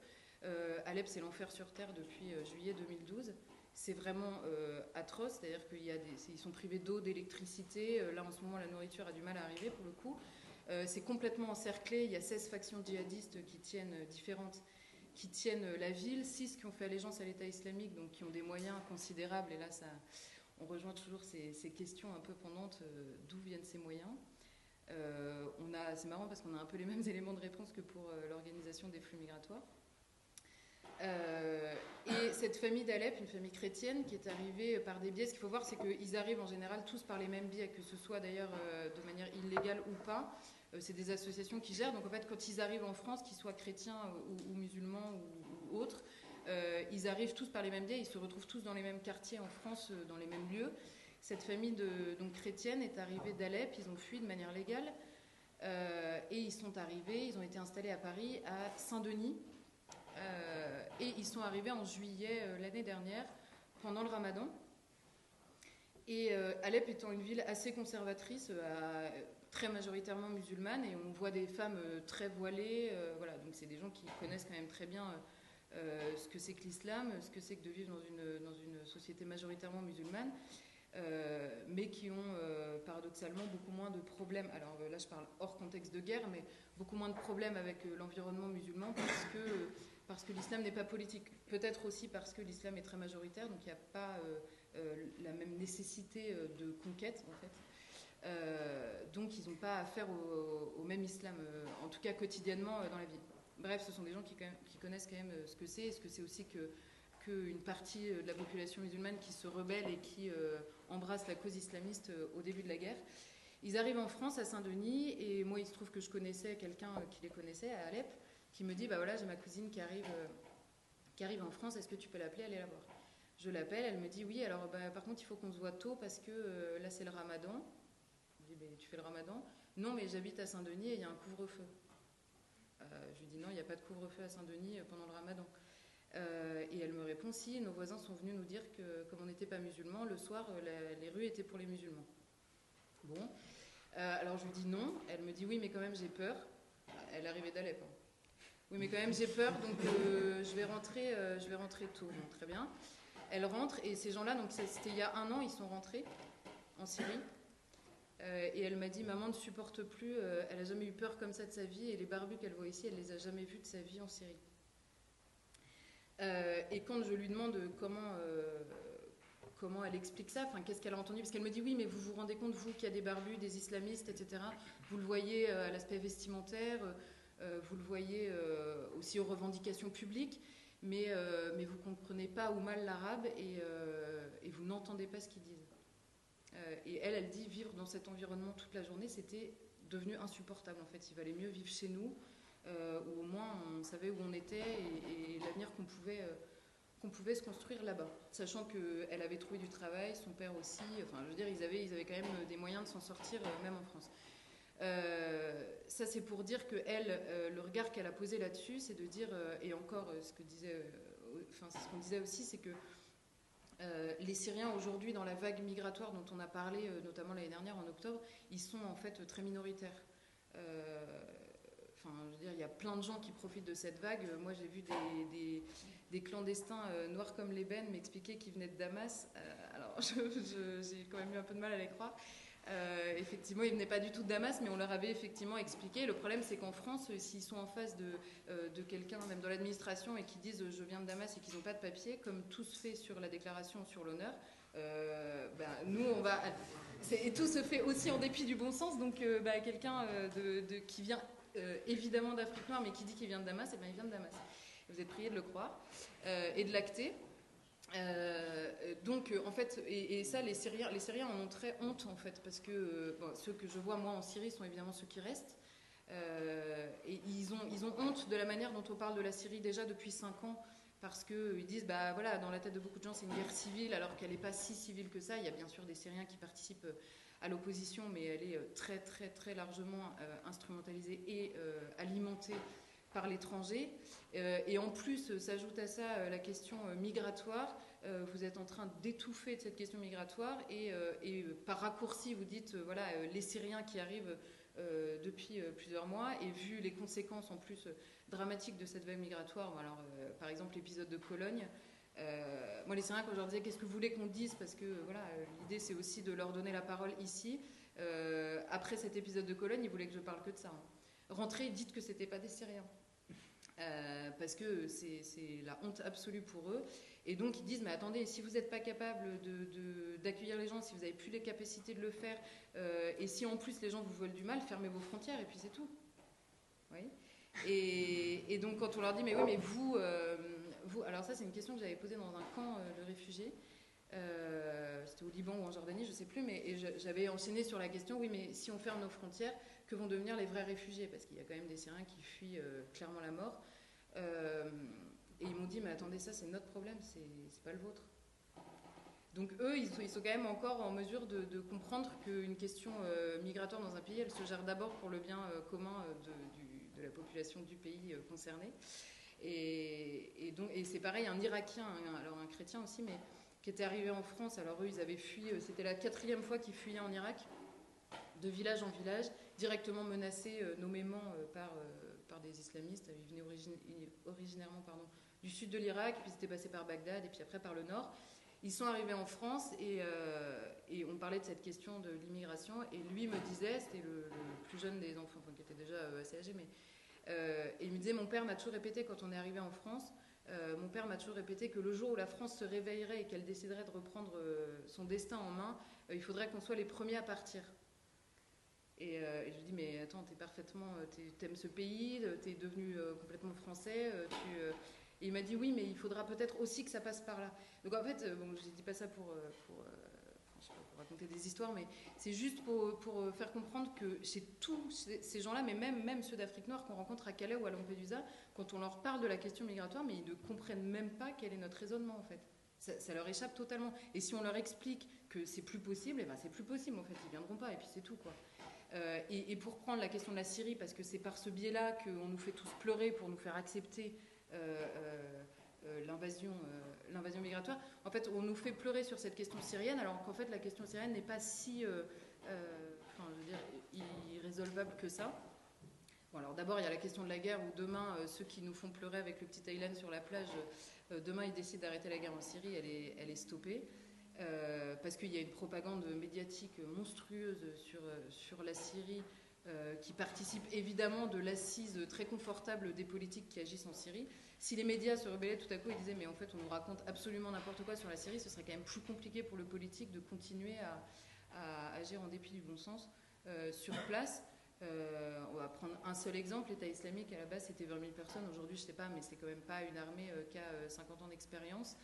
Euh, Alep, c'est l'enfer sur terre depuis juillet 2012. C'est vraiment atroce, c'est-à-dire qu'ils sont privés d'eau, d'électricité. là, en ce moment, la nourriture a du mal à arriver pour le coup. c'est complètement encerclé. Il y a 16 factions djihadistes qui tiennent différentes qui tiennent la ville, 6 qui ont fait allégeance à l'État islamique, donc qui ont des moyens considérables. Et là, on rejoint toujours ces, questions un peu pendantes euh, d'où viennent ces moyens. Euh, on a, c'est marrant parce qu'on a un peu les mêmes éléments de réponse que pour euh, l'organisation des flux migratoires. Et cette famille d'Alep, une famille chrétienne qui est arrivée par des biais, ce qu'il faut voir, c'est qu'ils arrivent en général tous par les mêmes biais, que ce soit d'ailleurs de manière illégale ou pas. c'est des associations qui gèrent. Donc en fait, quand ils arrivent en France, qu'ils soient chrétiens ou, musulmans ou autres, euh, ils arrivent tous par les mêmes biais, ils se retrouvent tous dans les mêmes quartiers en France, euh, dans les mêmes lieux. Cette famille donc, chrétienne est arrivée d'Alep, ils ont fui de manière légale. Euh, et ils sont arrivés, ils ont été installés à Paris, à Saint-Denis. Et ils sont arrivés en juillet l'année dernière, pendant le ramadan. Et Alep étant une ville assez conservatrice, très majoritairement musulmane, et on voit des femmes très voilées. voilà, donc c'est des gens qui connaissent quand même très bien euh, ce que c'est que l'islam, ce que c'est que de vivre dans une, dans une société majoritairement musulmane, euh, mais qui ont euh, paradoxalement beaucoup moins de problèmes. Alors là, je parle hors contexte de guerre, mais beaucoup moins de problèmes avec l'environnement musulman parce que, parce que l'islam n'est pas politique. Peut-être aussi parce que l'islam est très majoritaire, donc il n'y a pas la même nécessité de conquête, en fait. donc ils n'ont pas affaire au, même islam, en tout cas quotidiennement dans la vie. Bref, ce sont des gens qui, connaissent quand même euh, ce que c'est. Est-ce que c'est aussi qu'une partie euh, de la population musulmane qui se rebelle et qui euh, embrasse la cause islamiste au début de la guerre? Ils arrivent en France, à Saint-Denis, et moi, il se trouve que je connaissais quelqu'un qui les connaissait à Alep, qui me dit, bah voilà, j'ai ma cousine qui arrive, qui arrive en France, est-ce que tu peux l'appeler, aller la voir? Je l'appelle, elle me dit, oui, alors bah, par contre, il faut qu'on se voit tôt parce que là, c'est le ramadan. Je dis, bah, tu fais le ramadan? Non, mais j'habite à Saint-Denis et il y a un couvre-feu. Euh, je lui dis non, il n'y a pas de couvre-feu à Saint-Denis euh, pendant le ramadan. Euh, et elle me répond si, nos voisins sont venus nous dire que comme on n'était pas musulmans, le soir, les rues étaient pour les musulmans. Bon. alors je lui dis non. Elle me dit oui, mais quand même j'ai peur. Elle arrivait d'Alep. Hein. Oui, mais quand même j'ai peur, donc je vais rentrer, je vais rentrer tôt. très bien. Elle rentre et ces gens-là, donc c'était il y a un an, ils sont rentrés en Syrie. Euh, et elle m'a dit Maman ne supporte plus, euh, elle a jamais eu peur comme ça de sa vie, et les barbus qu'elle voit ici, elle les a jamais vus de sa vie en Syrie. Euh, et quand je lui demande comment, comment elle explique ça, enfin, qu'est-ce qu'elle a entendu, parce qu'elle me dit Oui, mais vous vous rendez compte, vous, qu'il y a des barbus, des islamistes, etc. Vous le voyez à l'aspect vestimentaire, vous le voyez aussi aux revendications publiques, mais, mais vous ne comprenez pas ou mal l'arabe et, vous n'entendez pas ce qu'ils disent. Euh, et elle, elle dit vivre dans cet environnement toute la journée, c'était devenu insupportable en fait. Il valait mieux vivre chez nous, euh, où au moins on savait où on était et, l'avenir qu'on pouvait, euh, qu'on pouvait se construire là-bas. Sachant qu'elle avait trouvé du travail, son père aussi, enfin je veux dire, ils avaient, ils avaient quand même des moyens de s'en sortir, même en France. Ça, c'est pour dire que elle, le regard qu'elle a posé là-dessus, c'est de dire, et encore, ce que disait, enfin, ce qu'on disait aussi, c'est que euh, les Syriens aujourd'hui, dans la vague migratoire dont on a parlé, euh, notamment l'année dernière en octobre, ils sont en fait très minoritaires. Euh, je veux dire, il y a plein de gens qui profitent de cette vague. Moi, j'ai vu des, clandestins noirs comme l'ébène m'expliquer qu'ils venaient de Damas. alors, j'ai quand même eu un peu de mal à les croire. Euh, effectivement, ils venaient pas du tout de Damas, mais on leur avait effectivement expliqué. Le problème, c'est qu'en France, euh, s'ils sont en face de, euh, de quelqu'un, même dans l'administration, et qui disent je viens de Damas et qu'ils n'ont pas de papier, comme tout se fait sur la déclaration sur l'honneur, ben, nous, on va. Et tout se fait aussi en dépit du bon sens. Donc, ben, quelqu'un de, qui vient évidemment d'Afrique noire, mais qui dit qu'il vient de Damas, et eh ben, il vient de Damas. Vous êtes prié de le croire et de l'acter. Donc, en fait, et, ça, les Syriens, les Syriens en ont très honte, en fait, parce que ceux que je vois, moi, en Syrie, sont évidemment ceux qui restent. et ils ont, ils ont honte de la manière dont on parle de la Syrie déjà depuis 5 ans, parce qu'ils disent, bah voilà, dans la tête de beaucoup de gens, c'est une guerre civile, alors qu'elle n'est pas si civile que ça. Il y a bien sûr des Syriens qui participent à l'opposition, mais elle est euh, très très très largement euh, instrumentalisée et euh, alimentée par l'étranger. et en plus, s'ajoute à ça la question migratoire. vous êtes en train d'étouffer cette question migratoire et, par raccourci, vous dites, voilà, les Syriens qui arrivent depuis plusieurs mois et vu les conséquences en plus dramatiques de cette vague migratoire, alors, par exemple l'épisode de Cologne, euh, moi, les Syriens, quand je leur disais qu'est-ce que vous voulez qu'on dise, parce que voilà, l'idée c'est aussi de leur donner la parole ici. Euh, après cet épisode de Cologne, ils voulaient que je parle que de ça. Hein. Rentrez, dites que c'était pas des Syriens. Euh, parce que c'est la honte absolue pour eux. Et donc ils disent, mais attendez, si vous n'êtes pas capable d'accueillir les gens, si vous n'avez plus les capacités de le faire, et si en plus les gens vous veulent du mal, fermez vos frontières et puis c'est tout. Oui. Et, et, donc quand on leur dit, mais oui, mais vous, alors ça c'est une question que j'avais posée dans un camp euh, de réfugiés. Euh, c'était au Liban ou en Jordanie, je ne sais plus, mais j'avais enchaîné sur la question, oui, mais si on ferme nos frontières, que vont devenir les vrais réfugiés? Parce qu'il y a quand même des Syriens qui fuient euh, clairement la mort. et ils m'ont dit, mais attendez, ça c'est notre problème, c'est pas le vôtre. Donc eux, ils sont, quand même encore en mesure de, comprendre qu'une question migratoire dans un pays, elle se gère d'abord pour le bien commun de, la population du pays concerné. Et, et c'est pareil, un Irakien, alors un chrétien aussi, mais qui était arrivé en France. Alors eux, ils avaient fui, euh, c'était la quatrième fois qu'ils fuyaient en Irak, de village en village, directement menacés euh, nommément euh, par, par des islamistes. Ils venaient originairement du sud de l'Irak, puis c'était passé par Bagdad, et puis après par le nord. Ils sont arrivés en France et, et on parlait de cette question de l'immigration. Et lui me disait, c'était le, plus jeune des enfants, enfin, qui était déjà assez âgé, mais il me disait, mon père m'a toujours répété quand on est arrivé en France, euh, mon père m'a toujours répété que le jour où la France se réveillerait et qu'elle déciderait de reprendre euh, son destin en main, il faudrait qu'on soit les premiers à partir. Et, je lui dis, mais attends, t'es parfaitement, t'aimes ce pays, t'es devenu complètement français. Tu, et il m'a dit, oui, mais il faudra peut-être aussi que ça passe par là. Donc en fait, bon, je dis pas ça pour raconter des histoires, mais c'est juste pour, euh, faire comprendre que chez tous ces gens-là, mais même, même ceux d'Afrique noire qu'on rencontre à Calais ou à Lampedusa, quand on leur parle de la question migratoire, mais ils ne comprennent même pas quel est notre raisonnement en fait. Ça, leur échappe totalement. Et si on leur explique que c'est plus possible, et eh ben c'est plus possible en fait, ils viendront pas et puis c'est tout quoi. Euh, et, pour prendre la question de la Syrie, parce que c'est par ce biais-là qu'on nous fait tous pleurer pour nous faire accepter euh, l'invasion migratoire, en fait, on nous fait pleurer sur cette question syrienne, alors qu'en fait, la question syrienne n'est pas si, euh, euh, irrésolvable que ça. Bon, alors d'abord, il y a la question de la guerre, où demain, euh, ceux qui nous font pleurer avec le petit Aylan sur la plage, demain, ils décident d'arrêter la guerre en Syrie, elle est, elle est stoppée. parce qu'il y a une propagande médiatique monstrueuse sur, sur la Syrie, qui participe évidemment de l'assise très confortable des politiques qui agissent en Syrie. Si les médias se rebellaient tout à coup et disaient mais en fait on nous raconte absolument n'importe quoi sur la Syrie, ce serait quand même plus compliqué pour le politique de continuer à, agir en dépit du bon sens euh, sur place. Euh, on va prendre un seul exemple, l'État islamique à la base c'était 20 000 personnes, aujourd'hui je sais pas, mais c'est quand même pas une armée euh, qui a 50 ans d'expérience,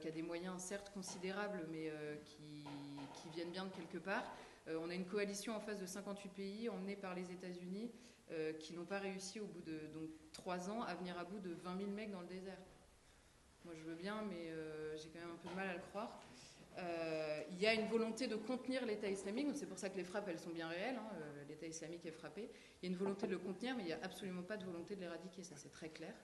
qui a des moyens certes considérables mais qui, qui, viennent bien de quelque part. on a une coalition en face de 58 pays emmenée par les États-Unis euh, qui n'ont pas réussi au bout de donc, 3 ans à venir à bout de 20 000 mecs dans le désert. Moi je veux bien, mais euh, j'ai quand même un peu de mal à le croire. Euh, il y a une volonté de contenir l'État islamique, c'est pour ça que les frappes elles sont bien réelles, hein, l'État islamique est frappé. Il y a une volonté de le contenir, mais il n'y a absolument pas de volonté de l'éradiquer, ça c'est très clair.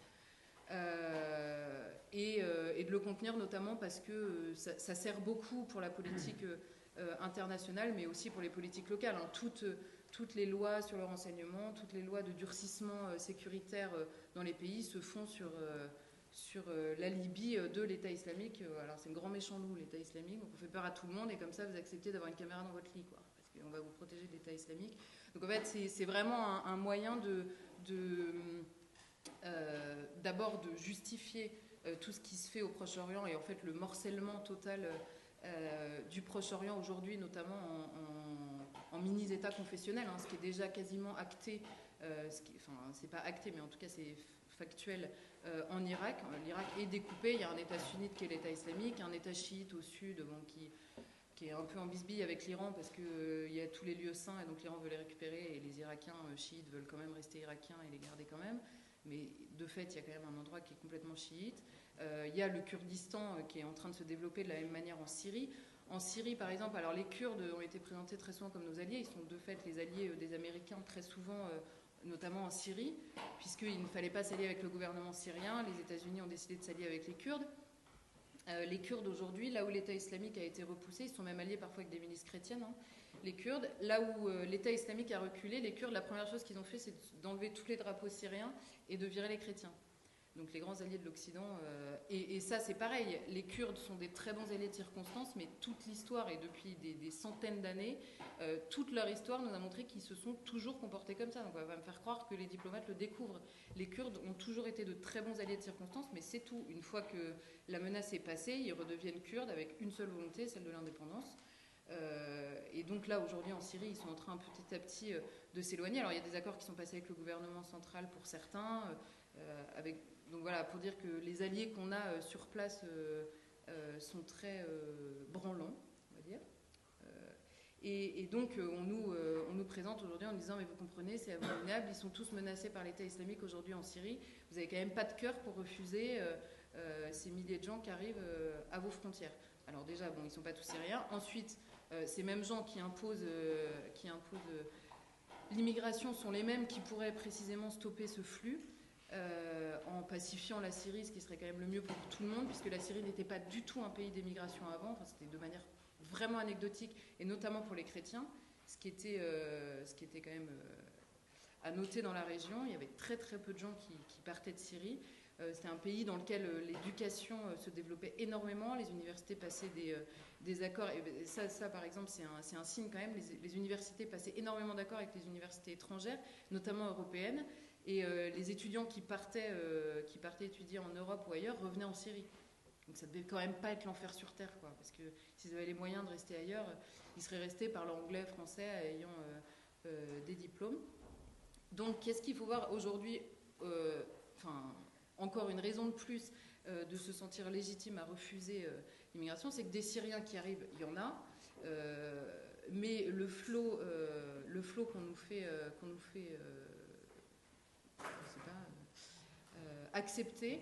Et, de le contenir notamment parce que ça, sert beaucoup pour la politique internationale, mais aussi pour les politiques locales. Hein. Toutes les lois sur le renseignement, toutes les lois de durcissement euh, sécuritaire euh, dans les pays se font sur, euh, sur la Libye de l'État islamique. Alors c'est le grand méchant loup, l'État islamique, donc on fait peur à tout le monde et comme ça vous acceptez d'avoir une caméra dans votre lit, quoi, parce qu'on va vous protéger de l'État islamique. Donc en fait c'est vraiment un, moyen de, d'abord de justifier tout ce qui se fait au Proche-Orient et en fait le morcellement total du Proche-Orient aujourd'hui, notamment en en mini-État confessionnel, hein, ce qui est déjà quasiment acté, euh, ce qui, enfin, c'est pas acté, mais en tout cas, c'est factuelle en Irak. L'Irak est découpé, il y a un État sunnite qui est l'État islamique, un État chiite au sud bon, qui, qui est un peu en bisbille avec l'Iran parce qu'il y a tous les lieux saints et donc l'Iran veut les récupérer et les Irakiens chiites veulent quand même rester irakiens et les garder quand même. Mais de fait, il y a quand même un endroit qui est complètement chiite. il y a le Kurdistan qui est en train de se développer de la même manière en Syrie. En Syrie, par exemple, alors les Kurdes ont été présentés très souvent comme nos alliés. Ils sont de fait les alliés euh, des Américains très souvent, euh, notamment en Syrie, puisqu'il ne fallait pas s'allier avec le gouvernement syrien. Les États-Unis ont décidé de s'allier avec les Kurdes. Euh, les Kurdes aujourd'hui, là où l'État islamique a été repoussé, ils sont même alliés parfois avec des milices chrétiennes. Hein. Les Kurdes, là où l'État islamique a reculé, les Kurdes, la première chose qu'ils ont fait, c'est d'enlever tous les drapeaux syriens et de virer les chrétiens donc les grands alliés de l'Occident. Euh, et, ça, c'est pareil. Les Kurdes sont des très bons alliés de circonstance, mais toute l'histoire, et depuis des, centaines d'années, euh, toute leur histoire nous a montré qu'ils se sont toujours comportés comme ça. Donc on va me faire croire que les diplomates le découvrent. Les Kurdes ont toujours été de très bons alliés de circonstance, mais c'est tout. Une fois que la menace est passée, ils redeviennent Kurdes avec une seule volonté, celle de l'indépendance. Euh, et donc là, aujourd'hui, en Syrie, ils sont en train petit à petit de s'éloigner. Alors il y a des accords qui sont passés avec le gouvernement central pour certains, avec donc voilà, pour dire que les alliés qu'on a euh, sur place euh, euh, sont très branlants, on va dire. Et, donc, on nous, présente aujourd'hui en disant Mais vous comprenez, c'est abominable, ils sont tous menacés par l'État islamique aujourd'hui en Syrie. Vous n'avez quand même pas de cœur pour refuser ces milliers de gens qui arrivent à vos frontières. Alors, déjà, bon, ils ne sont pas tous syriens. Ensuite, ces mêmes gens qui imposent l'immigration sont les mêmes qui pourraient précisément stopper ce flux. Euh, en pacifiant la Syrie, ce qui serait quand même le mieux pour tout le monde, puisque la Syrie n'était pas du tout un pays d'émigration avant, enfin, c'était de manière vraiment anecdotique, et notamment pour les chrétiens, ce qui était, euh, ce qui était quand même euh, à noter dans la région. Il y avait très très peu de gens qui, partaient de Syrie. c'était un pays dans lequel l'éducation se développait énormément, les universités passaient des, des accords, et ça, ça par exemple c'est un, un, signe quand même, les universités passaient énormément d'accords avec les universités étrangères, notamment européennes, et euh, les étudiants qui partaient, euh, qui partaient étudier en Europe ou ailleurs revenaient en Syrie. Donc ça devait quand même pas être l'enfer sur Terre, quoi. Parce que s'ils avaient les moyens de rester ailleurs, ils seraient restés par l'anglais, français, ayant euh, des diplômes. Donc qu'est-ce qu'il faut voir aujourd'hui Enfin, encore une raison de plus de se sentir légitime à refuser l'immigration, c'est que des Syriens qui arrivent, il y en a. mais le flot, le flot qu'on nous fait, qu'on nous fait accepté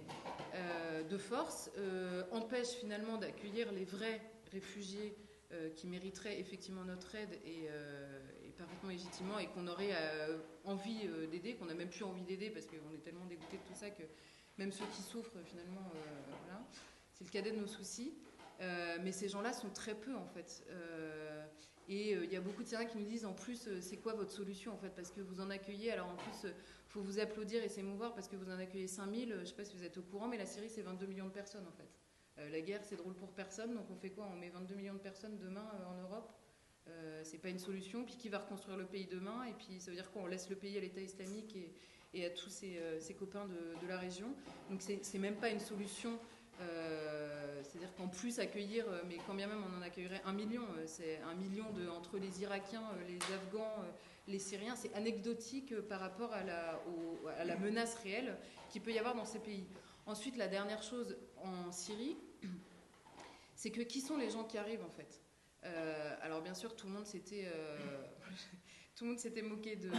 euh, de force euh, empêche finalement d'accueillir les vrais réfugiés euh, qui mériteraient effectivement notre aide et, parfaitement légitimement et qu'on aurait envie d'aider, qu'on n'a même plus envie d'aider parce qu'on est tellement dégoûté de tout ça que même ceux qui souffrent finalement, voilà, c'est le cadet de nos soucis. mais ces gens-là sont très peu en fait. Et il y a beaucoup de Syriens qui nous disent en plus, c'est quoi votre solution en fait? Parce que vous en accueillez, alors en plus, faut vous applaudir et s'émouvoir parce que vous en accueillez 5000. Je ne sais pas si vous êtes au courant, mais la Syrie, c'est 22 millions de personnes en fait. Euh, la guerre, c'est drôle pour personne, donc on fait quoi? On met 22 millions de personnes demain euh, en Europe? Euh, C'est pas une solution. Puis qui va reconstruire le pays demain? Et puis ça veut dire quoi On laisse le pays à l'État islamique et, à tous ses, copains de, de, la région. Donc c'est même pas une solution. C'est-à-dire qu'en plus accueillir, mais quand bien même on en accueillerait un million, c'est un million de, entre les Irakiens, les Afghans, les Syriens, c'est anecdotique par rapport à la, menace réelle qu'il peut y avoir dans ces pays. Ensuite, la dernière chose en Syrie, c'est que qui sont les gens qui arrivent en fait? Euh, Alors bien sûr, tout le monde s'était euh, tout le monde s'était moqué de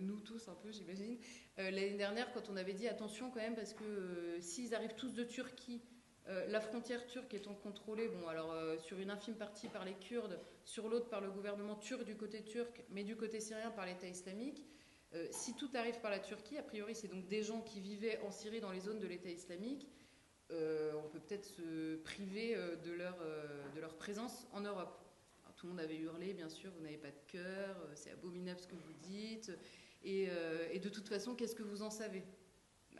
nous tous un peu, j'imagine. Euh, l'année dernière, quand on avait dit attention quand même, parce que s'ils arrivent tous de Turquie euh, la frontière turque étant contrôlée, euh, sur une infime partie par les Kurdes, sur l'autre par le gouvernement turc du côté turc, mais du côté syrien par l'État islamique. Euh, si tout arrive par la Turquie, a priori c'est donc des gens qui vivaient en Syrie dans les zones de l'État islamique, on peut peut-être se priver de, leur, de leur présence en Europe. tout le monde avait hurlé, bien sûr, vous n'avez pas de cœur, c'est abominable ce que vous dites, et de toute façon, qu'est-ce que vous en savez?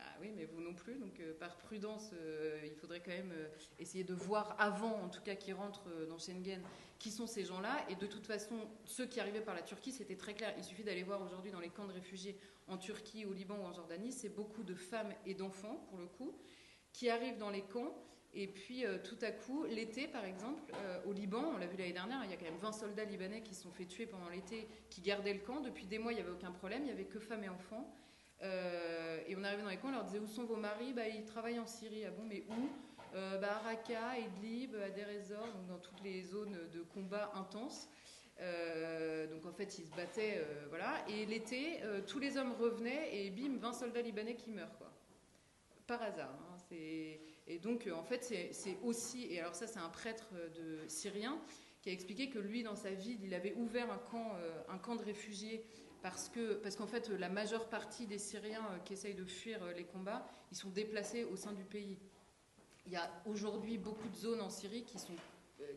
Bah oui, mais vous non plus. Donc, euh, par prudence, euh, il faudrait quand même euh, essayer de voir avant, en tout cas, qui rentrent dans Schengen, qui sont ces gens-là. Et de toute façon, ceux qui arrivaient par la Turquie, c'était très clair. Il suffit d'aller voir aujourd'hui dans les camps de réfugiés en Turquie, au Liban ou en Jordanie. C'est beaucoup de femmes et d'enfants, pour le coup, qui arrivent dans les camps. Et puis, tout à coup, l'été, par exemple, au Liban, on l'a vu l'année dernière, il y a quand même 20 soldats libanais qui se sont fait tuer pendant l'été, qui gardaient le camp. Depuis des mois, il n'y avait aucun problème, il n'y avait que femmes et enfants. Et on arrivait dans les camps, on leur disait où sont vos maris? Bah, Ils travaillent en Syrie. Ah bon, mais où? Bah, À Raqqa, Idlib, à Deir donc dans toutes les zones de combat intenses. donc en fait, ils se battaient, voilà. Et l'été, tous les hommes revenaient et bim, 20 soldats libanais qui meurent, quoi. Par hasard. Hein. Et donc, en fait, c'est aussi, et alors ça, c'est un prêtre de syrien qui a expliqué que lui, dans sa ville, il avait ouvert un camp, euh, un camp de réfugiés parce que parce qu'en fait, la majeure partie des Syriens euh, qui essayent de fuir euh, les combats, ils sont déplacés au sein du pays. Il y a aujourd'hui beaucoup de zones en Syrie qui sont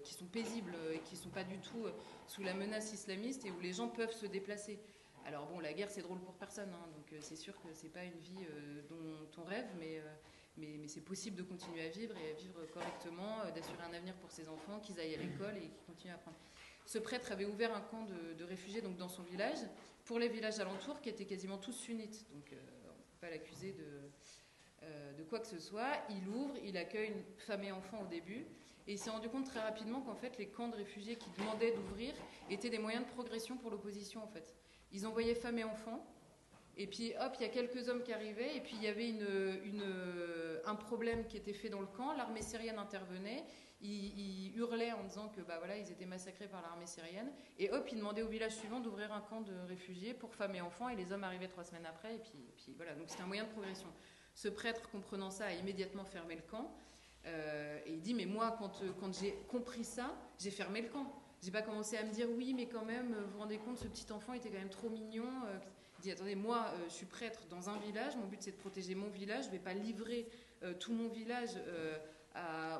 qui sont paisibles et qui ne sont pas du tout sous la menace islamiste et où les gens peuvent se déplacer. Alors bon, la guerre c'est drôle pour personne, hein, donc c'est sûr que c'est pas une vie dont on rêve, mais mais, c'est possible de continuer à vivre et à vivre correctement, euh, d'assurer un avenir pour ses enfants, qu'ils aillent à l'école et qu'ils continuent à apprendre. Ce prêtre avait ouvert un camp de, réfugiés donc dans son village, pour les villages alentours qui étaient quasiment tous sunnites. Donc euh, on ne peut pas l'accuser de, euh, de quoi que ce soit. Il ouvre, il accueille femmes et enfants au début. Et il s'est rendu compte très rapidement qu'en fait, les camps de réfugiés qui demandaient d'ouvrir étaient des moyens de progression pour l'opposition, en fait. Ils envoyaient femmes et enfants, et puis hop, il y a quelques hommes qui arrivaient, et puis il y avait une, un problème qui était fait dans le camp. L'armée syrienne intervenait, ils, hurlaient en disant que bah voilà, ils étaient massacrés par l'armée syrienne, et hop, ils demandaient au village suivant d'ouvrir un camp de réfugiés pour femmes et enfants, et les hommes arrivaient trois semaines après, et puis, voilà, donc c'était un moyen de progression. Ce prêtre, comprenant ça, a immédiatement fermé le camp, euh, et il dit mais moi, quand, quand j'ai compris ça, j'ai fermé le camp. J'ai pas commencé à me dire oui, mais quand même, vous vous rendez compte, ce petit enfant était quand même trop mignon. Euh, dit attendez, moi, euh, je suis prêtre dans un village, mon but c'est de protéger mon village, je vais pas livrer euh, tout mon village euh,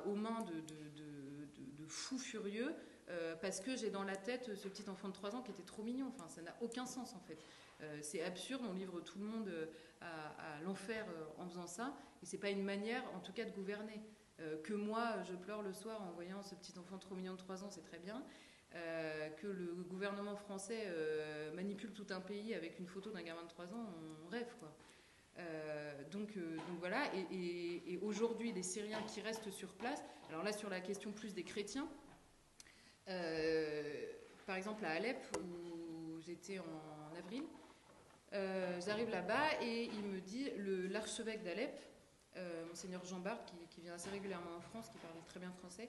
aux mains de, fous furieux parce que j'ai dans la tête ce petit enfant de 3 ans qui était trop mignon. Enfin, ça n'a aucun sens en fait. c'est absurde, on livre tout le monde à, l'enfer en faisant ça, et c'est pas une manière, en tout cas, de gouverner. que moi, je pleure le soir en voyant ce petit enfant trop mignon de 3 ans, c'est très bien. Euh, que le gouvernement français euh, manipule tout un pays avec une photo d'un gamin de 3 ans, on rêve quoi. Euh, donc, donc, voilà, et, aujourd'hui, les Syriens qui restent sur place, alors là sur la question plus des chrétiens, par exemple à Alep, où j'étais en avril, j'arrive là-bas et il me dit, l'archevêque d'Alep, monseigneur Jean Bart, qui, vient assez régulièrement en France, qui parle très bien français,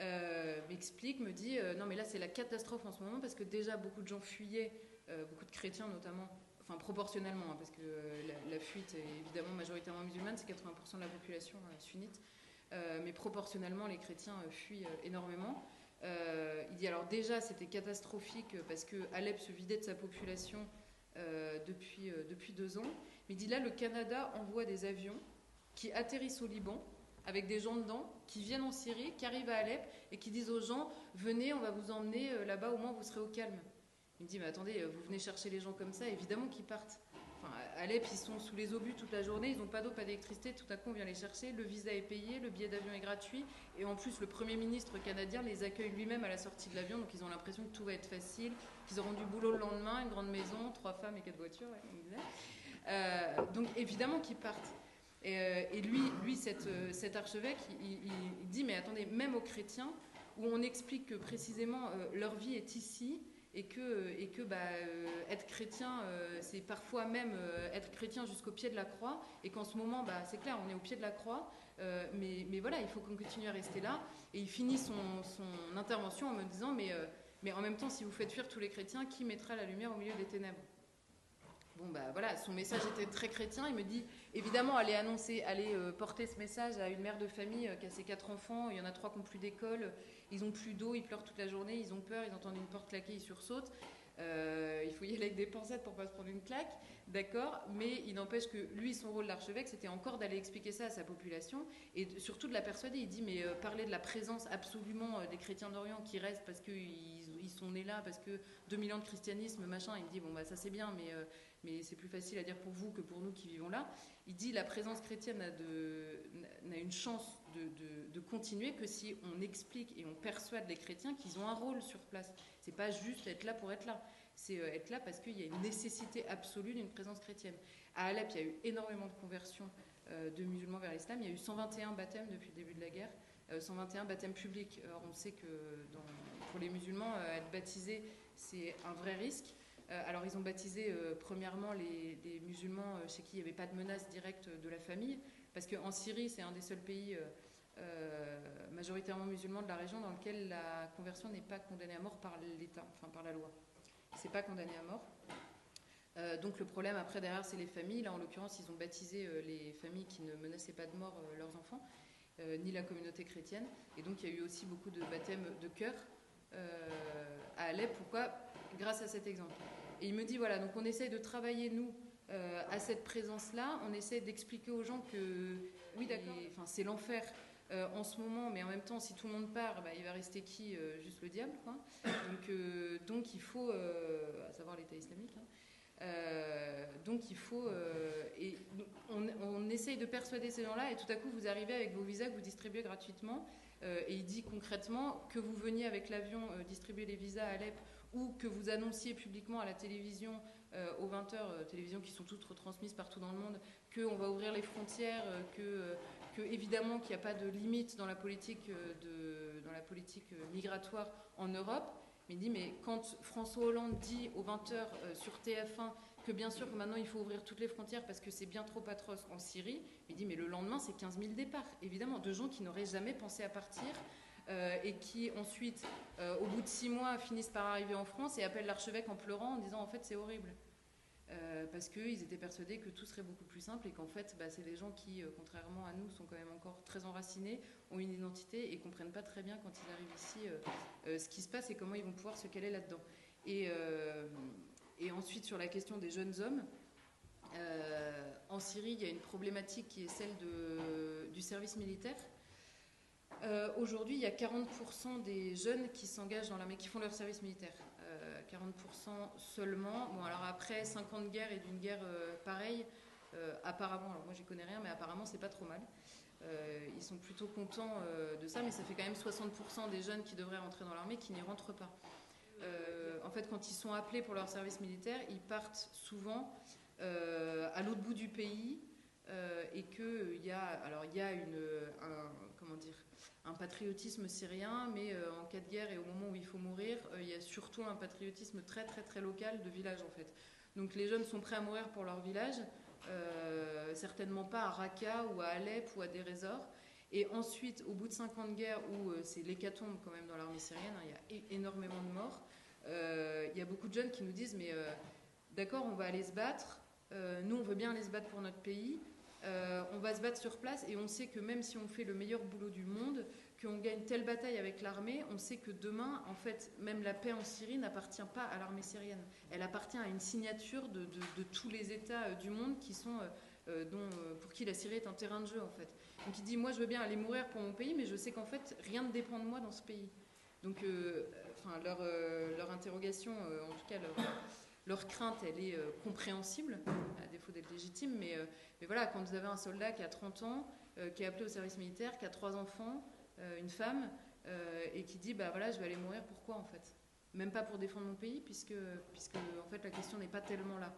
euh, m'explique, me dit euh, non mais là c'est la catastrophe en ce moment parce que déjà beaucoup de gens fuyaient, euh, beaucoup de chrétiens notamment, enfin proportionnellement hein, parce que la, fuite est évidemment majoritairement musulmane, c'est 80% de la population sunnite, mais proportionnellement les chrétiens fuient énormément. il dit alors déjà c'était catastrophique parce que Alep se vidait de sa population depuis, depuis deux ans, mais il dit là le Canada envoie des avions qui atterrissent au Liban avec des gens dedans qui viennent en Syrie, qui arrivent à Alep et qui disent aux gens venez, on va vous emmener euh, là-bas, au moins vous serez au calme. Il me dit mais attendez, euh, vous venez chercher les gens comme ça, évidemment qu'ils partent. Enfin, Alep, ils sont sous les obus toute la journée, ils n'ont pas d'eau, pas d'électricité, tout à coup on vient les chercher, le visa est payé, le billet d'avion est gratuit, et en plus le Premier ministre canadien les accueille lui-même à la sortie de l'avion, donc ils ont l'impression que tout va être facile, qu'ils auront du boulot le lendemain, une grande maison, trois femmes et quatre voitures, euh, donc évidemment qu'ils partent. Euh, et, lui, lui euh, cet, archevêque, il, dit, mais attendez, même aux chrétiens, où on explique que précisément euh, leur vie est ici, et que, bah, être chrétien, c'est parfois même être chrétien jusqu'au pied de la croix, et qu'en ce moment, bah, c'est clair, on est au pied de la croix, mais, voilà, il faut qu'on continue à rester là. Et il finit son, intervention en me disant, mais en même temps, si vous faites fuir tous les chrétiens, qui mettra la lumière au milieu des ténèbres? Bon, bah voilà, son message était très chrétien. Il me dit, évidemment, allez annoncer, allez euh, porter ce message à une mère de famille euh, qui a ses quatre enfants. Il y en a trois qui n'ont plus d'école, ils ont plus d'eau, ils pleurent toute la journée, ils ont peur, ils entendent une porte claquer, ils sursautent. Euh, il faut y aller avec des pincettes pour pas se prendre une claque, d'accord Mais il n'empêche que lui, son rôle d'archevêque, c'était encore d'aller expliquer ça à sa population et surtout de la persuader. Il dit, mais parler de la présence absolument des chrétiens d'Orient qui restent parce qu'ils ils sont nés là, parce que 2000 ans de christianisme, machin. Il me dit, bon, bah ça c'est bien, mais mais c'est plus facile à dire pour vous que pour nous qui vivons là. Il dit la présence chrétienne n'a une chance de, continuer que si on explique et on persuade les chrétiens qu'ils ont un rôle sur place. C'est pas juste être là pour être là. C'est euh, être là parce qu'il y a une nécessité absolue d'une présence chrétienne. À Alep, il y a eu énormément de conversions euh, de musulmans vers l'islam. Il y a eu 121 baptêmes depuis le début de la guerre. 121 euh, baptêmes publics. Alors on sait que pour les musulmans, être baptisé, c'est un vrai risque. Euh, alors ils ont baptisé euh, premièrement les, musulmans chez qui il n'y avait pas de menace directe de la famille, parce qu'en Syrie, c'est un des seuls pays majoritairement musulmans de la région dans lequel la conversion n'est pas condamnée à mort par l'État, enfin par la loi. C'est pas condamné à mort. Euh, donc le problème après derrière c'est les familles. Là en l'occurrence ils ont baptisé euh, les familles qui ne menaçaient pas de mort euh, leurs enfants, ni la communauté chrétienne. Et donc il y a eu aussi beaucoup de baptêmes de cœur à Alep. Pourquoi? Grâce à cet exemple. Et il me dit voilà donc on essaye de travailler nous à cette présence-là. On essaie d'expliquer aux gens que oui d'accord, enfin c'est l'enfer. en ce moment, mais en même temps, si tout le monde part, bah, il va rester qui Juste le diable. Quoi. Donc, donc il faut, à savoir l'État islamique, hein, euh, donc il faut. Euh, et on, essaye de persuader ces gens-là, et tout à coup vous arrivez avec vos visas que vous distribuez gratuitement. Euh, et il dit concrètement que vous veniez avec l'avion distribuer les visas à Alep ou que vous annonciez publiquement à la télévision aux 20h, télévisions qui sont toutes retransmises partout dans le monde, qu'on va ouvrir les frontières, que, que évidemment qu'il n'y a pas de limite dans la politique, migratoire en Europe. Mais il dit, mais quand François Hollande dit aux 20h euh, sur TF1 que bien sûr que maintenant il faut ouvrir toutes les frontières parce que c'est bien trop atroce en Syrie, il dit, mais le lendemain c'est 15 000 départs, évidemment, de gens qui n'auraient jamais pensé à partir. Euh, et qui ensuite, euh, au bout de six mois, finissent par arriver en France et appellent l'archevêque en pleurant en disant en fait c'est horrible. Euh, parce qu'ils étaient persuadés que tout serait beaucoup plus simple et qu'en fait, bah, c'est des gens qui, euh, contrairement à nous, sont quand même encore très enracinés, ont une identité et comprennent pas très bien quand ils arrivent ici ce qui se passe et comment ils vont pouvoir se caler là-dedans. Et, ensuite, sur la question des jeunes hommes, en Syrie, il y a une problématique qui est celle du service militaire. Aujourd'hui, il y a 40% des jeunes qui s'engagent dans l'armée, qui font leur service militaire. 40% seulement. Bon, alors après 50 guerres et d'une guerre euh, pareille, euh, apparemment, alors moi j'y connais rien, mais apparemment c'est pas trop mal. Euh, ils sont plutôt contents de ça, mais ça fait quand même 60% des jeunes qui devraient rentrer dans l'armée qui n'y rentrent pas. en fait, quand ils sont appelés pour leur service militaire, ils partent souvent à l'autre bout du pays et qu'il y a, alors il y a une, un, comment dire, un patriotisme syrien, mais euh, en cas de guerre et au moment où il faut mourir, euh, il y a surtout un patriotisme très très très local de village en fait. Donc les jeunes sont prêts à mourir pour leur village, euh, certainement pas à Raqqa ou à Alep ou à des résorts. Et ensuite, au bout de 50 guerres où c'est l'hécatombe quand même dans l'armée syrienne, hein, il y a énormément de morts, il y a beaucoup de jeunes qui nous disent mais d'accord, on va aller se battre, nous on veut bien aller se battre pour notre pays, euh, on va se battre sur place et on sait que même si on fait le meilleur boulot du monde, qu'on gagne telle bataille avec l'armée, on sait que demain, en fait, même la paix en Syrie n'appartient pas à l'armée syrienne. Elle appartient à une signature de, tous les États euh, du monde qui sont, euh, pour qui la Syrie est un terrain de jeu, en fait. Donc il dit, moi je veux bien aller mourir pour mon pays, mais je sais qu'en fait, rien ne dépend de moi dans ce pays. Donc, enfin, leur, interrogation, en tout cas leur leur crainte, elle est euh, compréhensible, à défaut d'être légitime, mais, euh, mais, voilà, quand vous avez un soldat qui a 30 ans, euh, qui est appelé au service militaire, qui a trois enfants, une femme, et qui dit, bah voilà, je vais aller mourir, pourquoi en fait? Même pas pour défendre mon pays, puisque, puisque en fait la question n'est pas tellement là.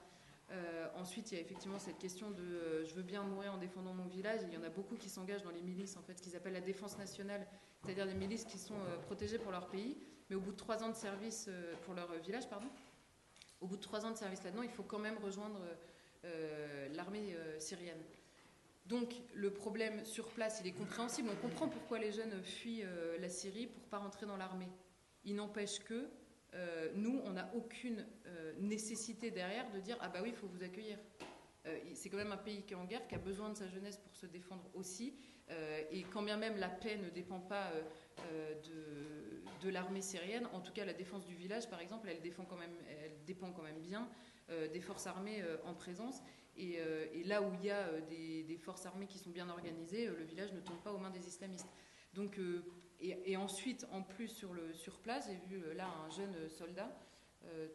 ensuite, il y a effectivement cette question de je veux bien mourir en défendant mon village. il y en a beaucoup qui s'engagent dans les milices, en fait, qu'ils appellent la défense nationale, c'est-à-dire des milices qui sont protégées pour leur pays, mais au bout de trois ans de service pour leur village, pardon, au bout de trois ans de service là-dedans, il faut quand même rejoindre euh, l'armée euh, syrienne. Donc le problème sur place, il est compréhensible. On comprend pourquoi les jeunes fuient euh, la Syrie pour pas rentrer dans l'armée. Il n'empêche que nous, on n'a aucune nécessité derrière de dire ah bah oui, il faut vous accueillir. c'est quand même un pays qui est en guerre, qui a besoin de sa jeunesse pour se défendre aussi. et quand bien même la paix ne dépend pas de de l'armée syrienne. En tout cas, la défense du village, par exemple, elle, défend quand même, elle dépend quand même bien euh, des forces armées euh, en présence. Et, euh, là où il y a des, forces armées qui sont bien organisées, le village ne tombe pas aux mains des islamistes. Donc, et, ensuite, en plus sur, le, sur place, j'ai vu là un jeune soldat,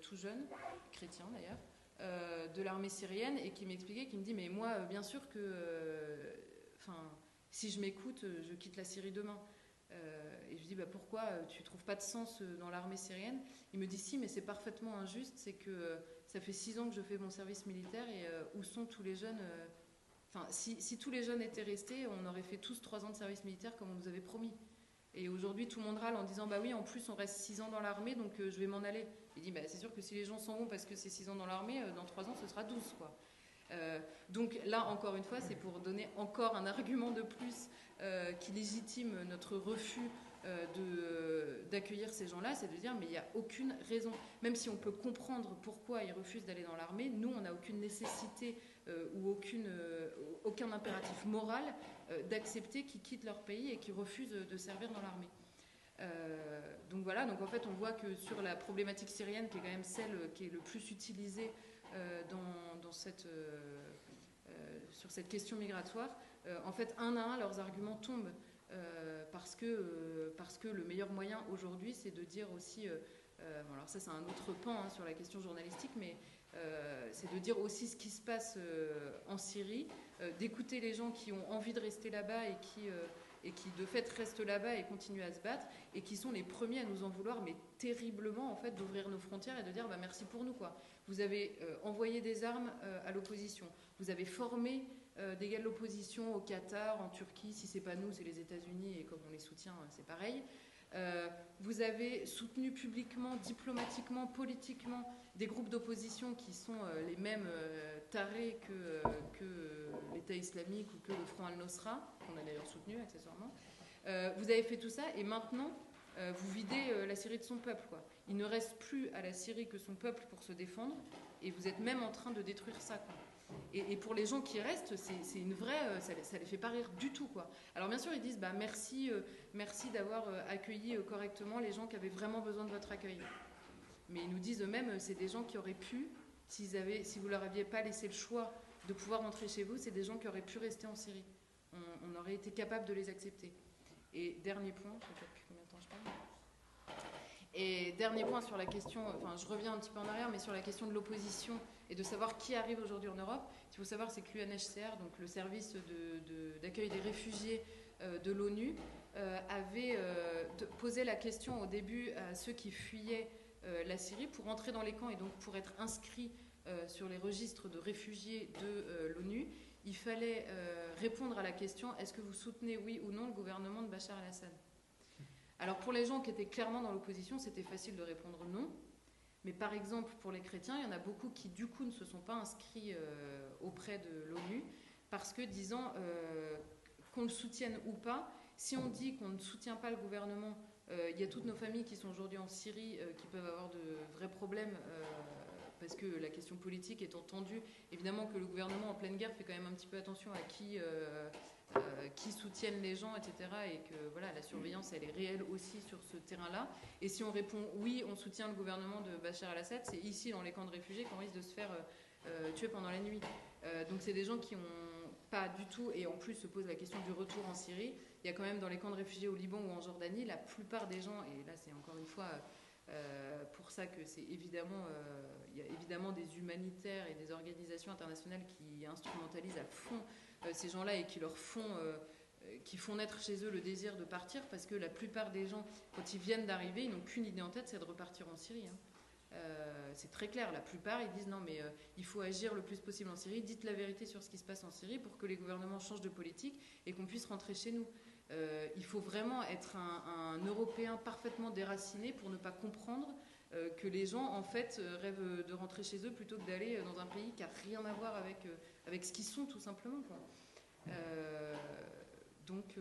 tout jeune, chrétien d'ailleurs, de l'armée syrienne, et qui m'expliquait, qui me dit, mais moi, bien sûr que, enfin, si je m'écoute, je quitte la Syrie demain. Et bah, pourquoi euh, tu trouves pas de sens euh, dans l'armée syrienne? Il me dit si, mais c'est parfaitement injuste. C'est que ça fait six ans que je fais mon service militaire et où sont tous les jeunes Enfin, si, tous les jeunes étaient restés, on aurait fait tous trois ans de service militaire comme on nous avait promis. Et aujourd'hui, tout le monde râle en disant bah oui, en plus on reste six ans dans l'armée, donc je vais m'en aller. Il dit bah c'est sûr que si les gens s'en vont parce que c'est six ans dans l'armée, dans trois ans ce sera 12 quoi. donc là, encore une fois, c'est pour donner encore un argument de plus qui légitime notre refus d'accueillir ces gens-là, c'est de dire mais il n'y a aucune raison. Même si on peut comprendre pourquoi ils refusent d'aller dans l'armée, nous, on n'a aucune nécessité ou aucune, aucun impératif moral d'accepter qu'ils quittent leur pays et qu'ils refusent de servir dans l'armée. Euh, donc voilà, donc en fait on voit que sur la problématique syrienne, qui est quand même celle qui est le plus utilisée euh, dans, cette, euh, sur cette question migratoire, en fait un à un leurs arguments tombent parce, que, parce que le meilleur moyen aujourd'hui c'est de dire aussi, alors ça c'est un autre pan hein, sur la question journalistique, mais c'est de dire aussi ce qui se passe en Syrie, d'écouter les gens qui ont envie de rester là-bas et qui et qui de fait restent là-bas et continuent à se battre, et qui sont les premiers à nous en vouloir, mais terriblement en fait, d'ouvrir nos frontières et de dire bah, merci pour nous. Quoi. Vous avez euh, envoyé des armes euh, à l'opposition, vous avez formé euh, de l'opposition au Qatar, en Turquie, si c'est pas nous, c'est les États-Unis, et comme on les soutient, c'est pareil. vous avez soutenu publiquement, diplomatiquement, politiquement des groupes d'opposition qui sont les mêmes tarés que, l'État islamique ou que le Front al-Nosra, qu'on a d'ailleurs soutenu accessoirement. Euh, vous avez fait tout ça et maintenant, euh, vous videz euh, la Syrie de son peuple. Il ne reste plus à la Syrie que son peuple pour se défendre et vous êtes même en train de détruire ça. Et, pour les gens qui restent, c'est une vraie, ça, ça, les fait pas rire du tout. Quoi. Alors bien sûr, ils disent bah, merci, merci d'avoir accueilli correctement les gens qui avaient vraiment besoin de votre accueil. Mais ils nous disent eux-mêmes, c'est des gens qui auraient pu, si vous leur aviez pas laissé le choix de pouvoir rentrer chez vous, c'est des gens qui auraient pu rester en Syrie. On, aurait été capable de les accepter. Et dernier point, je sais pas combien de temps je parle? Et dernier point sur la question, enfin je reviens un petit peu en arrière, mais sur la question de l'opposition et de savoir qui arrive aujourd'hui en Europe. Ce qu'il faut savoir, c'est que l'UNHCR, donc le service d'accueil de, des réfugiés euh, de l'ONU, euh, avait euh, posé la question au début à ceux qui fuyaient la Syrie pour entrer dans les camps et donc pour être inscrits sur les registres de réfugiés de l'ONU, il fallait répondre à la question est-ce que vous soutenez oui ou non le gouvernement de Bachar el-Assad? Alors pour les gens qui étaient clairement dans l'opposition, c'était facile de répondre non. Mais par exemple, pour les chrétiens, il y en a beaucoup qui du coup ne se sont pas inscrits auprès de l'ONU parce que disant qu'on le soutienne ou pas, si on dit qu'on ne soutient pas le gouvernement, il y a toutes nos familles qui sont aujourd'hui en Syrie qui peuvent avoir de vrais problèmes parce que la question politique est entendue, évidemment que le gouvernement en pleine guerre fait quand même un petit peu attention à qui, euh, euh, qui soutiennent les gens, etc. Et que voilà, la surveillance, elle est réelle aussi sur ce terrain-là. Et si on répond oui, on soutient le gouvernement de Bachar el-Assad, c'est ici, dans les camps de réfugiés, qu'on risque de se faire euh, tuer pendant la nuit. donc c'est des gens qui ont pas du tout, et en plus se pose la question du retour en Syrie. Il y a quand même dans les camps de réfugiés au Liban ou en Jordanie, la plupart des gens, et là c'est encore une fois euh, pour ça que c'est évidemment, euh, il y a évidemment des humanitaires et des organisations internationales qui instrumentalisent à fond euh, ces gens-là et qui leur font, qui font naître chez eux le désir de partir, parce que la plupart des gens, quand ils viennent d'arriver, ils n'ont qu'une idée en tête, c'est de repartir en Syrie. Hein. c'est très clair. La plupart, ils disent non, mais il faut agir le plus possible en Syrie. Dites la vérité sur ce qui se passe en Syrie pour que les gouvernements changent de politique et qu'on puisse rentrer chez nous. Euh, il faut vraiment être un, Européen parfaitement déraciné pour ne pas comprendre euh, que les gens, en fait, euh, rêvent de rentrer chez eux plutôt que d'aller dans un pays qui n'a rien à voir avec, avec ce qu'ils sont, tout simplement. donc,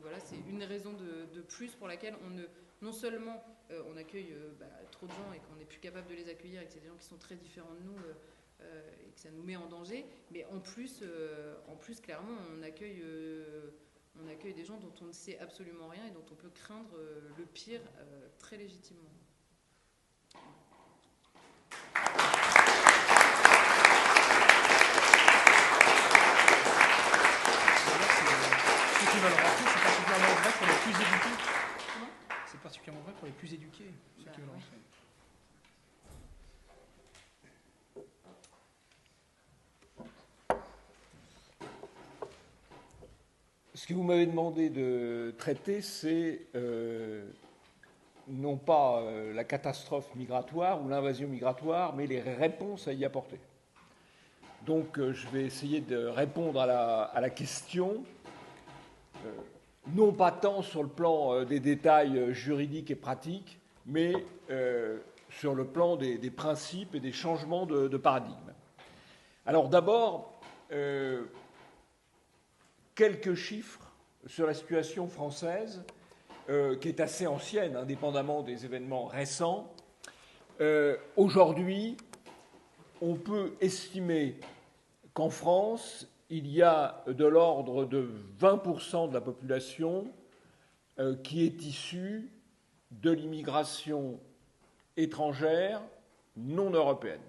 voilà, c'est une raison de, plus pour laquelle on ne, non seulement on accueille bah, trop de gens et qu'on n'est plus capable de les accueillir et que c'est des gens qui sont très différents de nous et que ça nous met en danger, mais en plus, en plus clairement, on accueille on accueille des gens dont on ne sait absolument rien et dont on peut craindre euh, le pire euh, très légitimement. c'est particulièrement vrai pour les plus éduqués. C'est particulièrement vrai pour les plus éduqués, ceux qui veulent rentrer. Ce que vous m'avez demandé de traiter, c'est euh, non pas euh, la catastrophe migratoire ou l'invasion migratoire, mais les réponses à y apporter. Donc euh, je vais essayer de répondre à la, question, non pas tant sur le plan des détails juridiques et pratiques, mais sur le plan des, principes et des changements de paradigme. Alors d'abord, euh, quelques chiffres sur la situation française, euh, qui est assez ancienne, indépendamment des événements récents. Euh, aujourd'hui, on peut estimer qu'en France, il y a de l'ordre de 20% de la population qui est issue de l'immigration étrangère non européenne.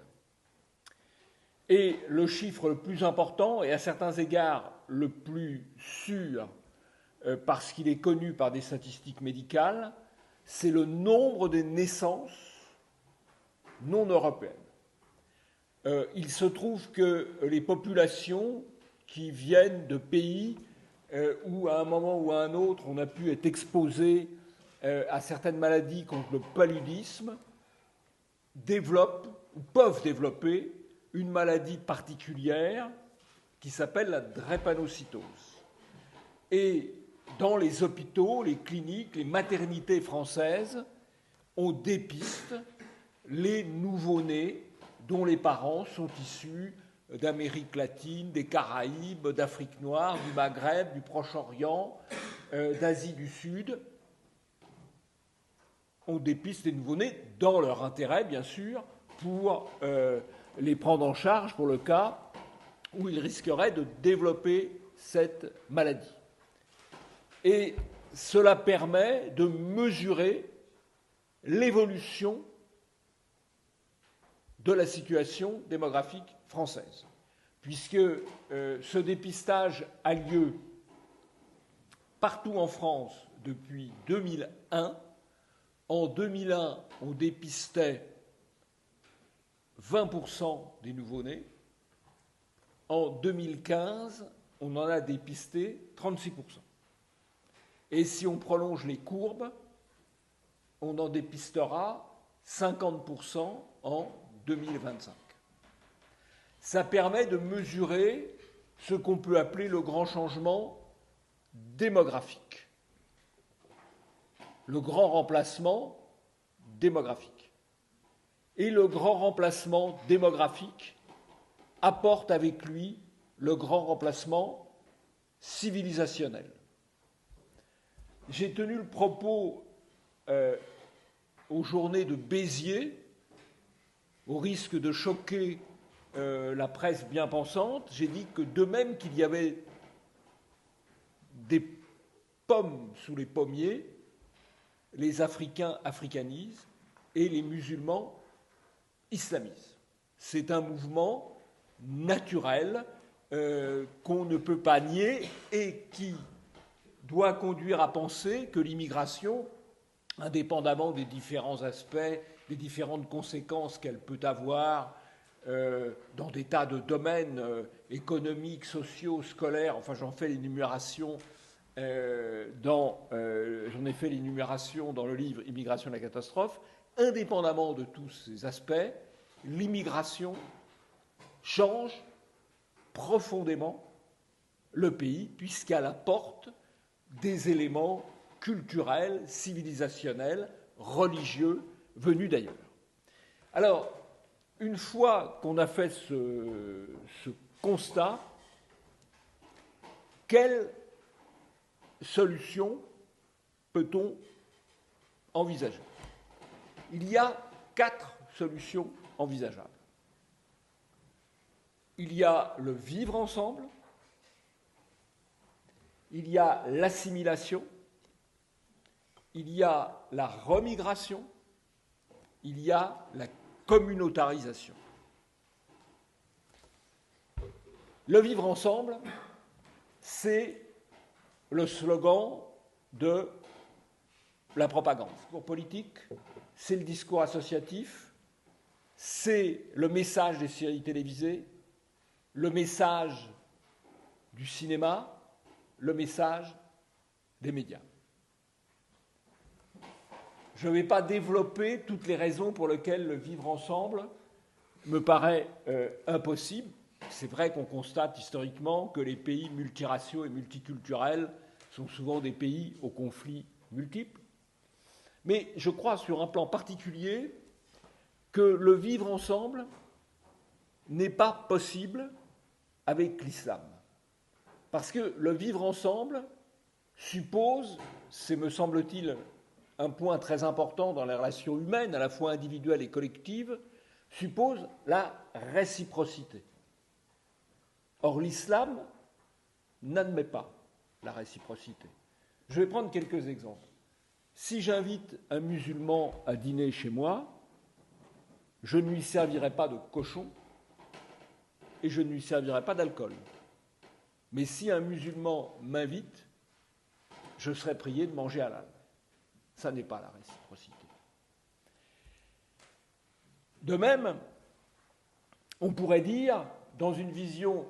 Et le chiffre le plus important, et à certains égards le plus sûr, euh, parce qu'il est connu par des statistiques médicales, c'est le nombre de naissances non européennes. Euh, il se trouve que les populations qui viennent de pays euh, où à un moment ou à un autre on a pu être exposé à certaines maladies contre le paludisme développent ou peuvent développer une maladie particulière qui s'appelle la drépanocytose. Et dans les hôpitaux, les cliniques, les maternités françaises, on dépiste les nouveau-nés dont les parents sont issus d'Amérique latine, des Caraïbes, d'Afrique noire, du Maghreb, du Proche-Orient, euh, d'Asie du Sud. On dépiste les nouveau-nés dans leur intérêt, bien sûr, pour euh, les prendre en charge pour le cas où ils risqueraient de développer cette maladie. Et cela permet de mesurer l'évolution de la situation démographique française, puisque euh, ce dépistage a lieu partout en France depuis 2001. En 2001, on dépistait 20% des nouveau-nés. En 2015, on en a dépisté 36%. Et si on prolonge les courbes, on en dépistera 50% en 2025. Ça permet de mesurer ce qu'on peut appeler le grand changement démographique, le grand remplacement démographique. Et le grand remplacement démographique apporte avec lui le grand remplacement civilisationnel. J'ai tenu le propos euh, aux journées de Béziers, au risque de choquer euh, la presse bien pensante. J'ai dit que de même qu'il y avait des pommes sous les pommiers, les Africains africanisent et les musulmans islamisme. C'est un mouvement naturel euh, qu'on ne peut pas nier et qui doit conduire à penser que l'immigration, indépendamment des différents aspects, des différentes conséquences qu'elle peut avoir dans des tas de domaines euh, économiques, sociaux, scolaires, enfin j'en fais l'énumération dans, j'en ai fait l'énumération dans le livre Immigration et la catastrophe, indépendamment de tous ces aspects, l'immigration change profondément le pays puisqu'elle apporte des éléments culturels, civilisationnels, religieux venus d'ailleurs. Alors, une fois qu'on a fait ce, constat, quelle solution peut-on envisager? Il y a quatre solutions envisageables. Il y a le vivre ensemble, il y a l'assimilation, il y a la remigration, il y a la communautarisation. Le vivre ensemble, c'est le slogan de la propagande pour politique, c'est le discours associatif, c'est le message des séries télévisées, le message du cinéma, le message des médias. Je ne vais pas développer toutes les raisons pour lesquelles le vivre ensemble me paraît euh, impossible. C'est vrai qu'on constate historiquement que les pays multiraciaux et multiculturels sont souvent des pays aux conflits multiples. Mais je crois sur un plan particulier que le vivre ensemble n'est pas possible avec l'islam. Parce que le vivre ensemble suppose, c'est me semble-t-il un point très important dans les relations humaines, à la fois individuelles et collectives, suppose la réciprocité. Or, l'islam n'admet pas la réciprocité. Je vais prendre quelques exemples. Si j'invite un musulman à dîner chez moi, je ne lui servirai pas de cochon et je ne lui servirai pas d'alcool. Mais si un musulman m'invite, je serai prié de manger halal. Ça n'est pas la réciprocité. De même, on pourrait dire, dans une vision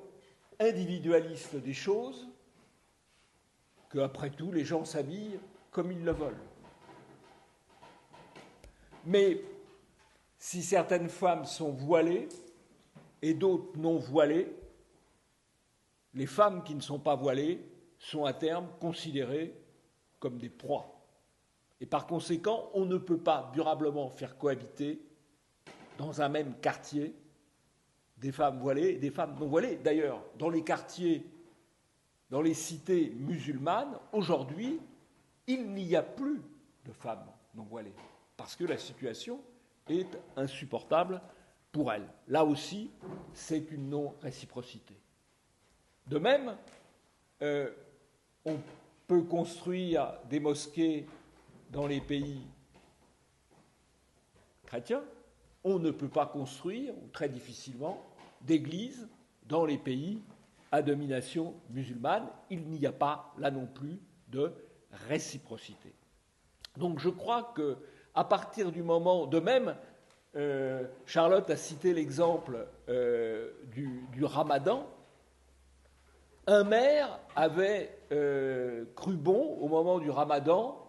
individualiste des choses, qu'après tout, les gens s'habillent comme ils le veulent. Mais si certaines femmes sont voilées et d'autres non voilées, les femmes qui ne sont pas voilées sont à terme considérées comme des proies. Et par conséquent, on ne peut pas durablement faire cohabiter dans un même quartier des femmes voilées et des femmes non voilées. D'ailleurs, dans les quartiers, dans les cités musulmanes, aujourd'hui, il n'y a plus de femmes non voilées, parce que la situation est insupportable pour elles. Là aussi, c'est une non-réciprocité. De même, euh, on peut construire des mosquées dans les pays chrétiens, on ne peut pas construire, ou très difficilement, d'églises dans les pays à domination musulmane. Il n'y a pas, là non plus, de réciprocité. Donc je crois que à partir du moment, de même, euh, Charlotte a cité l'exemple euh, du, ramadan, un maire avait euh, cru bon, au moment du ramadan,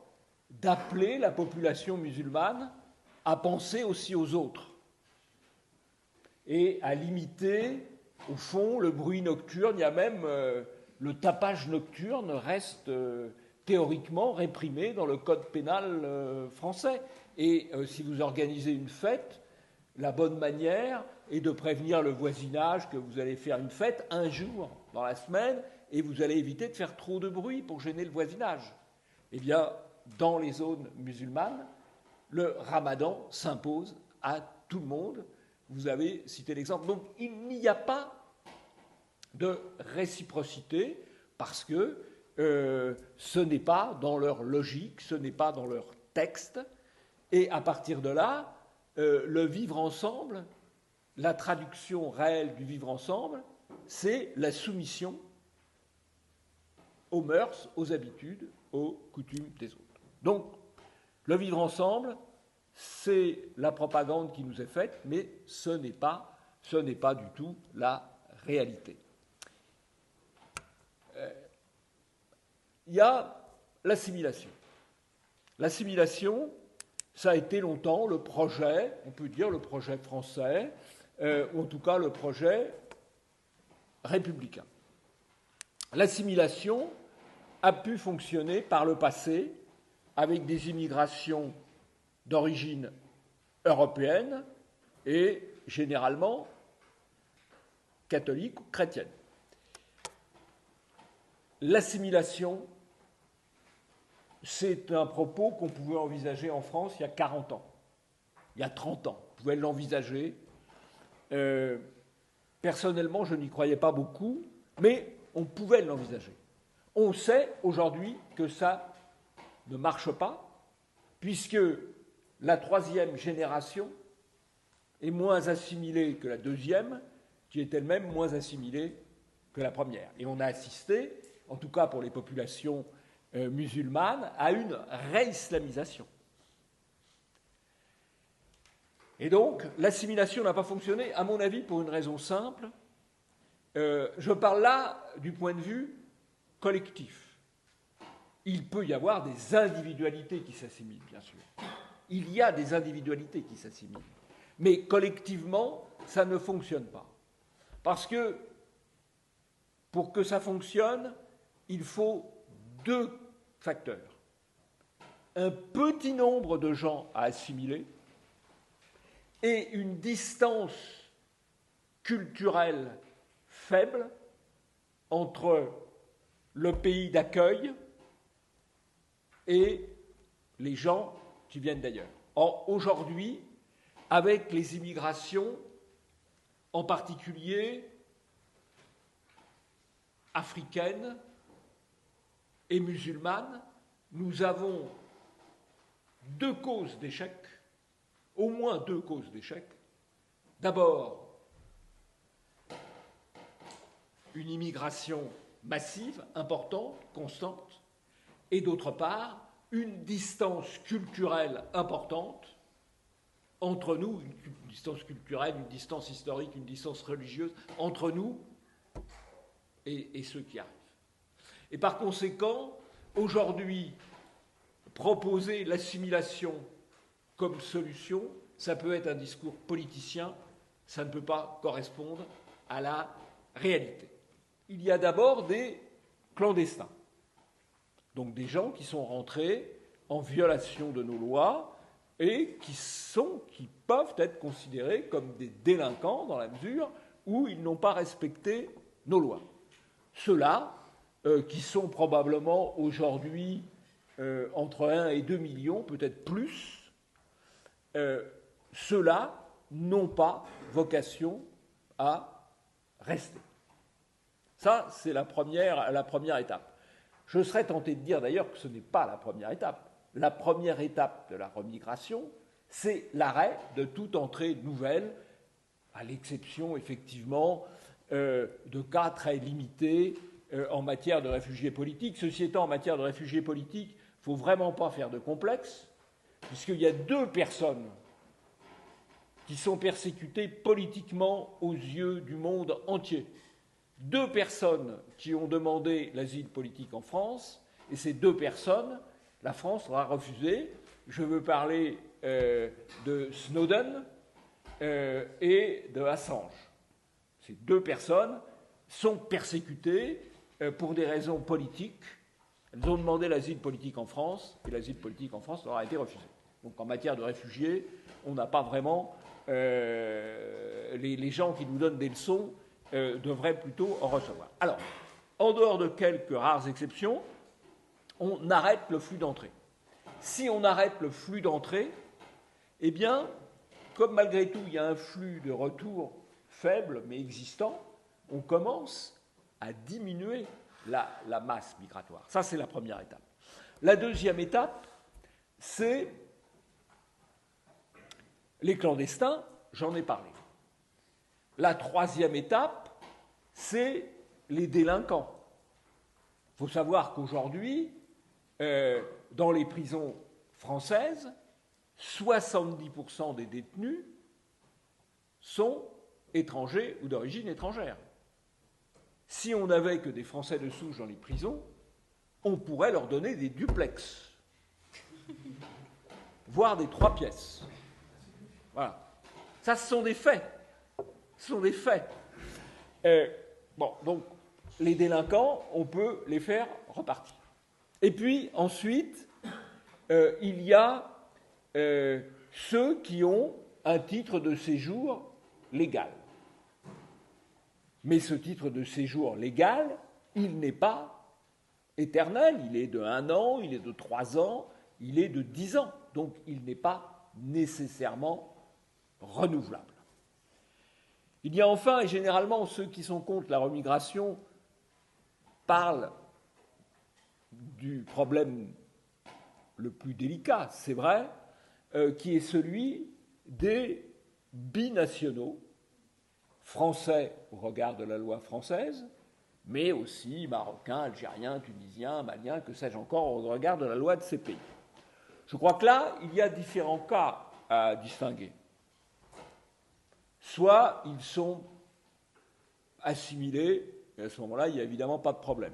d'appeler la population musulmane à penser aussi aux autres et à limiter, au fond, le bruit nocturne. Il y a même le tapage nocturne reste théoriquement réprimé dans le code pénal euh, français. Et euh, si vous organisez une fête, la bonne manière est de prévenir le voisinage que vous allez faire une fête un jour dans la semaine et vous allez éviter de faire trop de bruit pour gêner le voisinage. Eh bien, dans les zones musulmanes, le ramadan s'impose à tout le monde. Vous avez cité l'exemple. Donc il n'y a pas de réciprocité parce que euh, ce n'est pas dans leur logique, ce n'est pas dans leur texte, et à partir de là, euh, le vivre ensemble, la traduction réelle du vivre ensemble, c'est la soumission aux mœurs, aux habitudes, aux coutumes des autres. Donc, le vivre ensemble, c'est la propagande qui nous est faite, mais ce n'est pas, du tout la réalité. il y a l'assimilation. L'assimilation, ça a été longtemps le projet, on peut dire le projet français, euh, ou en tout cas le projet républicain. L'assimilation a pu fonctionner par le passé avec des immigrations d'origine européenne et généralement catholique ou chrétienne. L'assimilation c'est un propos qu'on pouvait envisager en France il y a 40 ans, il y a 30 ans. On pouvait l'envisager. Euh, personnellement, je n'y croyais pas beaucoup, mais on pouvait l'envisager. On sait aujourd'hui que ça ne marche pas, puisque la troisième génération est moins assimilée que la deuxième, qui est elle-même moins assimilée que la première. Et on a assisté, en tout cas pour les populations euh, musulmane à une réislamisation. Et donc, l'assimilation n'a pas fonctionné, à mon avis, pour une raison simple. Euh, je parle là du point de vue collectif. Il peut y avoir des individualités qui s'assimilent, bien sûr. Il y a des individualités qui s'assimilent. Mais collectivement, ça ne fonctionne pas. Parce que pour que ça fonctionne, il faut deux facteurs. Un petit nombre de gens à assimiler et une distance culturel faible entre le pays d'accueil et les gens qui viennent d'ailleurs. Aujourd'hui, avec les immigrations, en particulier africaines et musulmanes, nous avons deux causes d'échec, au moins deux causes d'échec. D'abord, une immigration massive, importante, constante, et d'autre part, une distance culturelle importante entre nous, une distance culturelle, une distance historique, une distance religieuse, entre nous et, et ceux qui arrivent. Et par conséquent, aujourd'hui, proposer l'assimilation comme solution, ça peut être un discours politicien, ça ne peut pas correspondre à la réalité. Il y a d'abord des clandestins, donc des gens qui sont rentrés en violation de nos lois et qui sont, qui peuvent être considérés comme des délinquants dans la mesure où ils n'ont pas respecté nos lois. Ceux-là, euh, qui sont probablement aujourd'hui euh, entre 1 et 2 millions, peut-être plus, euh, ceux-là n'ont pas vocation à rester. Ça, c'est la première, la première étape. Je serais tenté de dire d'ailleurs que ce n'est pas la première étape. La première étape de la remigration, c'est l'arrêt de toute entrée nouvelle, à l'exception effectivement euh, de cas très limités en matière de réfugiés politiques. Ceci étant, en matière de réfugiés politiques, il ne faut vraiment pas faire de complexe, puisqu'il y a deux personnes qui sont persécutées politiquement aux yeux du monde entier. Deux personnes qui ont demandé l'asile politique en France, et ces deux personnes, la France aura refusé. Je veux parler euh, de Snowden euh, et de Assange. Ces deux personnes sont persécutées euh, pour des raisons politiques elles ont demandé l'asile politique en France, et l'asile politique en France leur a été refusé. Donc en matière de réfugiés, on n'a pas vraiment. Les, gens qui nous donnent des leçons euh, devraient plutôt en recevoir. Alors, en dehors de quelques rares exceptions, on arrête le flux d'entrée. Si on arrête le flux d'entrée, eh bien, comme malgré tout il y a un flux de retour faible mais existant, on commence à diminuer la, masse migratoire. Ça, c'est la première étape. La deuxième étape, c'est les clandestins, j'en ai parlé. La troisième étape, c'est les délinquants. Il faut savoir qu'aujourd'hui, euh, dans les prisons françaises, 70% des détenus sont étrangers ou d'origine étrangère. Si on n'avait que des Français de souche dans les prisons, on pourrait leur donner des duplex, voire des trois pièces. Voilà. Ça, ce sont des faits. Ce sont des faits. Euh, bon, donc, les délinquants, on peut les faire repartir. Et puis, ensuite, euh, il y a euh, ceux qui ont un titre de séjour légal. Mais ce titre de séjour légal, il n'est pas éternel, il est de un an, il est de trois ans, il est de dix ans. Donc il n'est pas nécessairement renouvelable. Il y a enfin, et généralement ceux qui sont contre la remigration parlent du problème le plus délicat, c'est vrai, euh, qui est celui des binationaux français au regard de la loi française, mais aussi marocains, algériens, tunisiens, maliens, que sais-je encore, au regard de la loi de ces pays. Je crois que là, il y a différents cas à distinguer. Soit ils sont assimilés, et à ce moment-là, il n'y a évidemment pas de problème.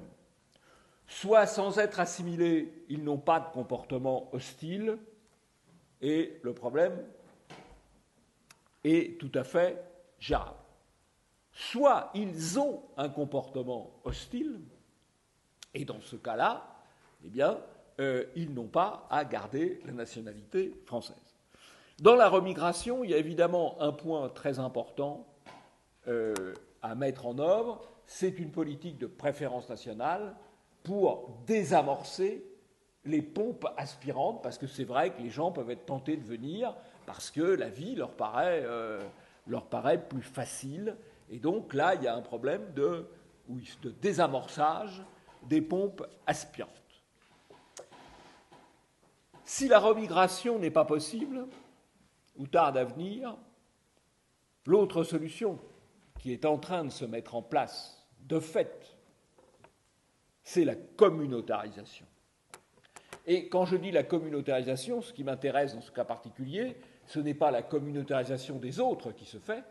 Soit sans être assimilés, ils n'ont pas de comportement hostile, et le problème est tout à fait gérable soit ils ont un comportement hostile, et dans ce cas-là, eh bien, euh, ils n'ont pas à garder la nationalité française. Dans la remigration, il y a évidemment un point très important euh, à mettre en œuvre, c'est une politique de préférence nationale pour désamorcer les pompes aspirantes, parce que c'est vrai que les gens peuvent être tentés de venir parce que la vie leur paraît, euh, leur paraît plus facile. Et donc là, il y a un problème de, de désamorçage des pompes aspirantes. Si la remigration n'est pas possible, ou tarde à venir, l'autre solution qui est en train de se mettre en place, de fait, c'est la communautarisation. Et quand je dis la communautarisation, ce qui m'intéresse dans ce cas particulier, ce n'est pas la communautarisation des autres qui se fait,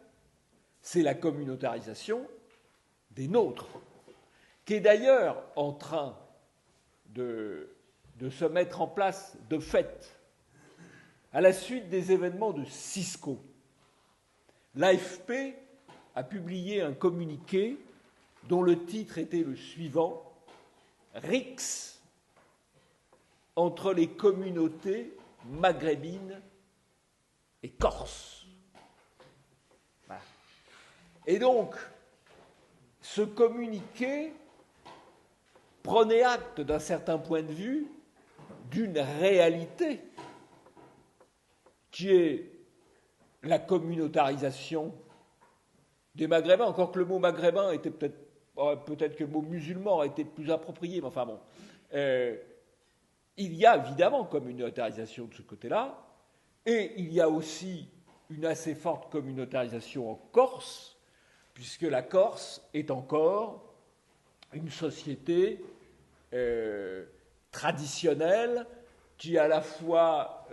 c'est la communautarisation des nôtres, qui est d'ailleurs en train de, de, se mettre en place de fait à la suite des événements de Cisco. L'AFP a publié un communiqué dont le titre était le suivant RIX entre les communautés maghrébines et corses. Et donc, ce communiqué prenait acte d'un certain point de vue d'une réalité qui est la communautarisation des Maghrébins, encore que le mot maghrébin était peut-être, euh, peut-être que le mot musulman aurait été plus approprié, mais enfin bon. Euh, il y a évidemment communautarisation de ce côté-là, et il y a aussi une assez forte communautarisation en Corse, puisque la Corse est encore une société euh, traditionnelle qui à la fois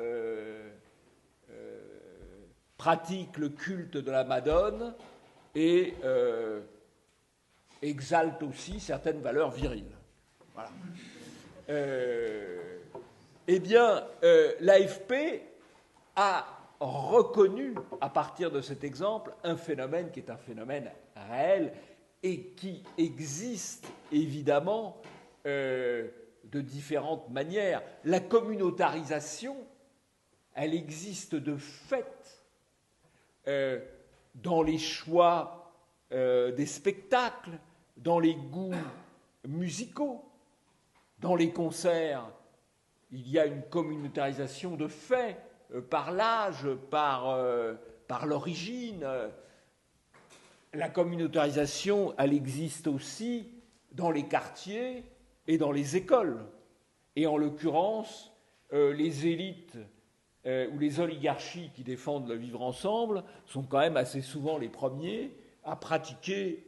pratique le culte de la Madone et euh, exalte aussi certaines valeurs viriles. Voilà. Euh, eh bien, euh, l'AFP a reconnu, à partir de cet exemple, un phénomène qui est un phénomène réel et qui existe évidemment de différentes manières. La communautarisation, elle existe de fait dans les choix euh, des spectacles, dans les goûts musicaux, dans les concerts. Il y a une communautarisation de fait euh, par l'âge, par, euh, par l'origine. La communautarisation, elle existe aussi dans les quartiers et dans les écoles. Et en l'occurrence, les élites euh, où les oligarchies qui défendent le vivre ensemble sont quand même assez souvent les premiers à pratiquer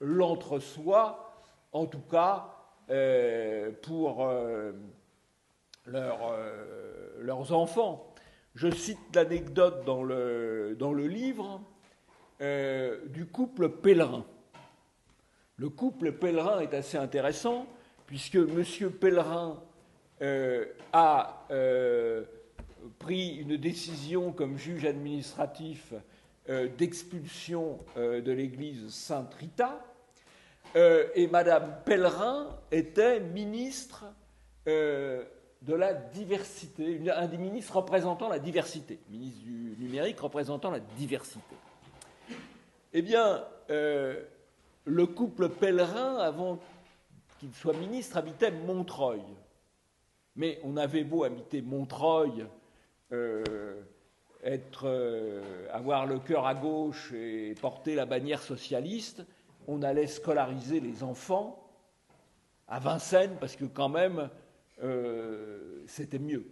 l'entre-soi, en tout cas euh, pour euh, leurs enfants. Je cite l'anecdote dans le livre du couple pèlerin. Le couple pèlerin est assez intéressant puisque M. Pèlerin a pris une décision comme juge administratif euh, d'expulsion euh, de l'église Sainte-Rita, euh, et Madame Pellerin était ministre de la diversité, un des ministres représentant la diversité, ministre du numérique représentant la diversité. Eh bien, le couple Pellerin, avant qu'il soit ministre, habitait Montreuil. Mais on avait beau habiter Montreuil être, euh, avoir le cœur à gauche et porter la bannière socialiste, on allait scolariser les enfants à Vincennes parce que quand même euh, c'était mieux.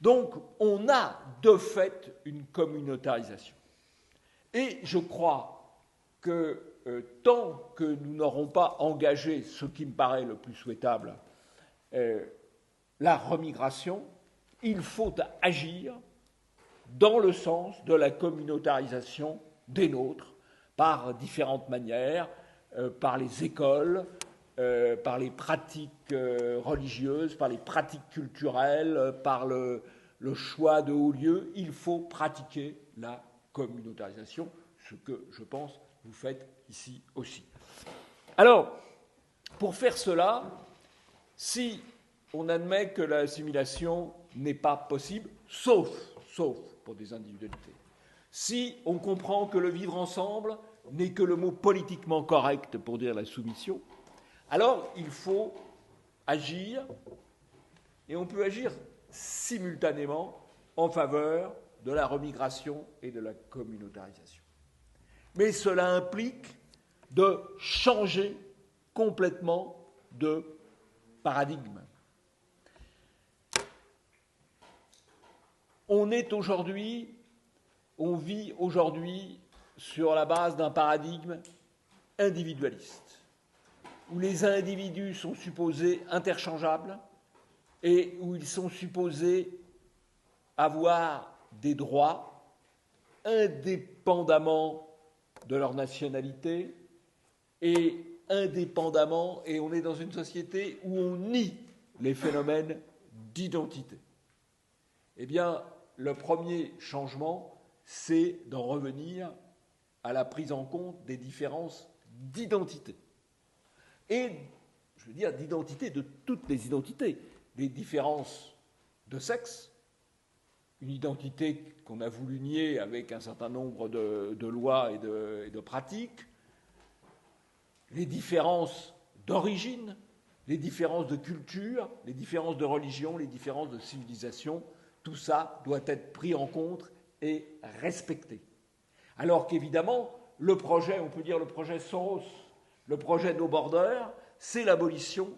Donc on a de fait une communautarisation. Et je crois que tant que nous n'aurons pas engagé ce qui me paraît le plus souhaitable, la remigration, il faut agir dans le sens de la communautarisation des nôtres par différentes manières, euh, par les écoles, euh, par les pratiques euh, religieuses, par les pratiques culturelles, par le, choix de hauts lieux. Il faut pratiquer la communautarisation, ce que je pense vous faites ici aussi. Alors, pour faire cela, si on admet que l'assimilation n'est pas possible, sauf, sauf pour des individualités. Si on comprend que le vivre ensemble n'est que le mot politiquement correct pour dire la soumission, alors il faut agir, et on peut agir simultanément en faveur de la remigration et de la communautarisation. Mais cela implique de changer complètement de paradigme. On est aujourd'hui, on vit aujourd'hui sur la base d'un paradigme individualiste, où les individus sont supposés interchangeables et où ils sont supposés avoir des droits indépendamment de leur nationalité et indépendamment, et on est dans une société où on nie les phénomènes d'identité. Eh bien, le premier changement, c'est d'en revenir à la prise en compte des différences d'identité. Et, je veux dire, d'identité de toutes les identités, des différences de sexe, une identité qu'on a voulu nier avec un certain nombre de, lois et de, pratiques, les différences d'origine, les différences de culture, les différences de religion, les différences de civilisation, tout ça doit être pris en compte et respecté. Alors qu'évidemment, le projet, on peut dire le projet Soros, le projet No Border, c'est l'abolition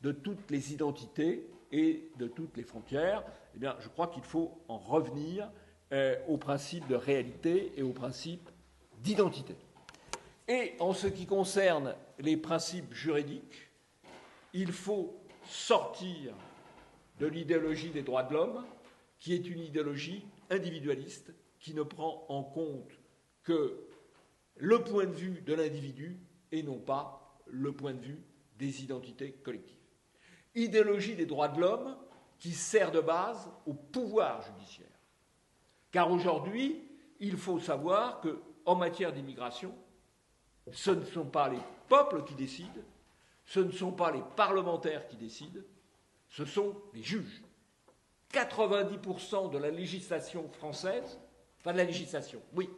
de toutes les identités et de toutes les frontières. Eh bien, je crois qu'il faut en revenir euh, au principe de réalité et au principe d'identité. Et en ce qui concerne les principes juridiques, il faut sortir de l'idéologie des droits de l'homme, qui est une idéologie individualiste qui ne prend en compte que le point de vue de l'individu et non pas le point de vue des identités collectives. Idéologie des droits de l'homme qui sert de base au pouvoir judiciaire. Car aujourd'hui, il faut savoir que, en matière d'immigration, ce ne sont pas les peuples qui décident, ce ne sont pas les parlementaires qui décident, ce sont les juges. 90% de la législation française, enfin de la législation, oui,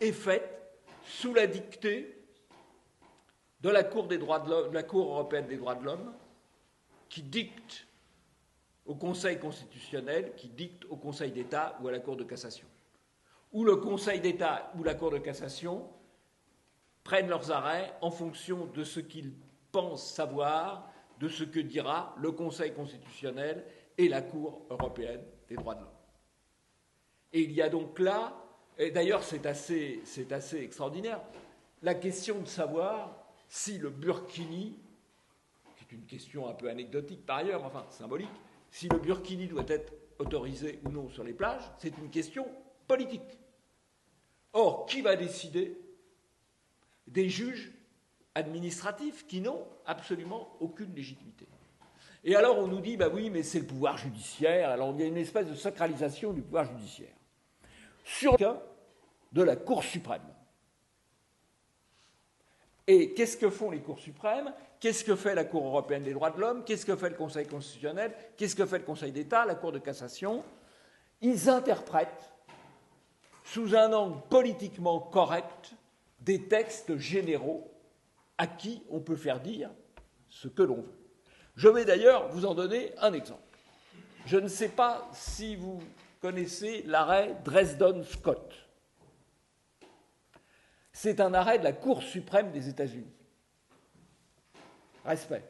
est faite sous la dictée de la Cour, européenne des droits de l'homme, qui dicte au Conseil constitutionnel, qui dicte au Conseil d'État ou à la Cour de cassation. Ou le Conseil d'État ou la Cour de cassation prennent leurs arrêts en fonction de ce qu'ils pensent savoir, de ce que dira le Conseil constitutionnel et la Cour européenne des droits de l'homme. Et il y a donc là, et d'ailleurs c'est assez, extraordinaire, la question de savoir si le Burkini, qui est une question un peu anecdotique par ailleurs, enfin symbolique, si le Burkini doit être autorisé ou non sur les plages, c'est une question politique. Or, qui va décider Des juges administratifs qui n'ont absolument aucune légitimité? Et alors on nous dit, bah oui, mais c'est le pouvoir judiciaire. Alors il y a une espèce de sacralisation du pouvoir judiciaire. Sur le cas de la Cour suprême. Et qu'est-ce que font les cours suprêmes? Qu'est-ce que fait la Cour européenne des droits de l'homme? Qu'est-ce que fait le Conseil constitutionnel? Qu'est-ce que fait le Conseil d'État La Cour de cassation? Ils interprètent, sous un angle politiquement correct, des textes généraux à qui on peut faire dire ce que l'on veut. Je vais d'ailleurs vous en donner un exemple. Je ne sais pas si vous connaissez l'arrêt Dresden-Scott. C'est un arrêt de la Cour suprême des États-Unis. Respect.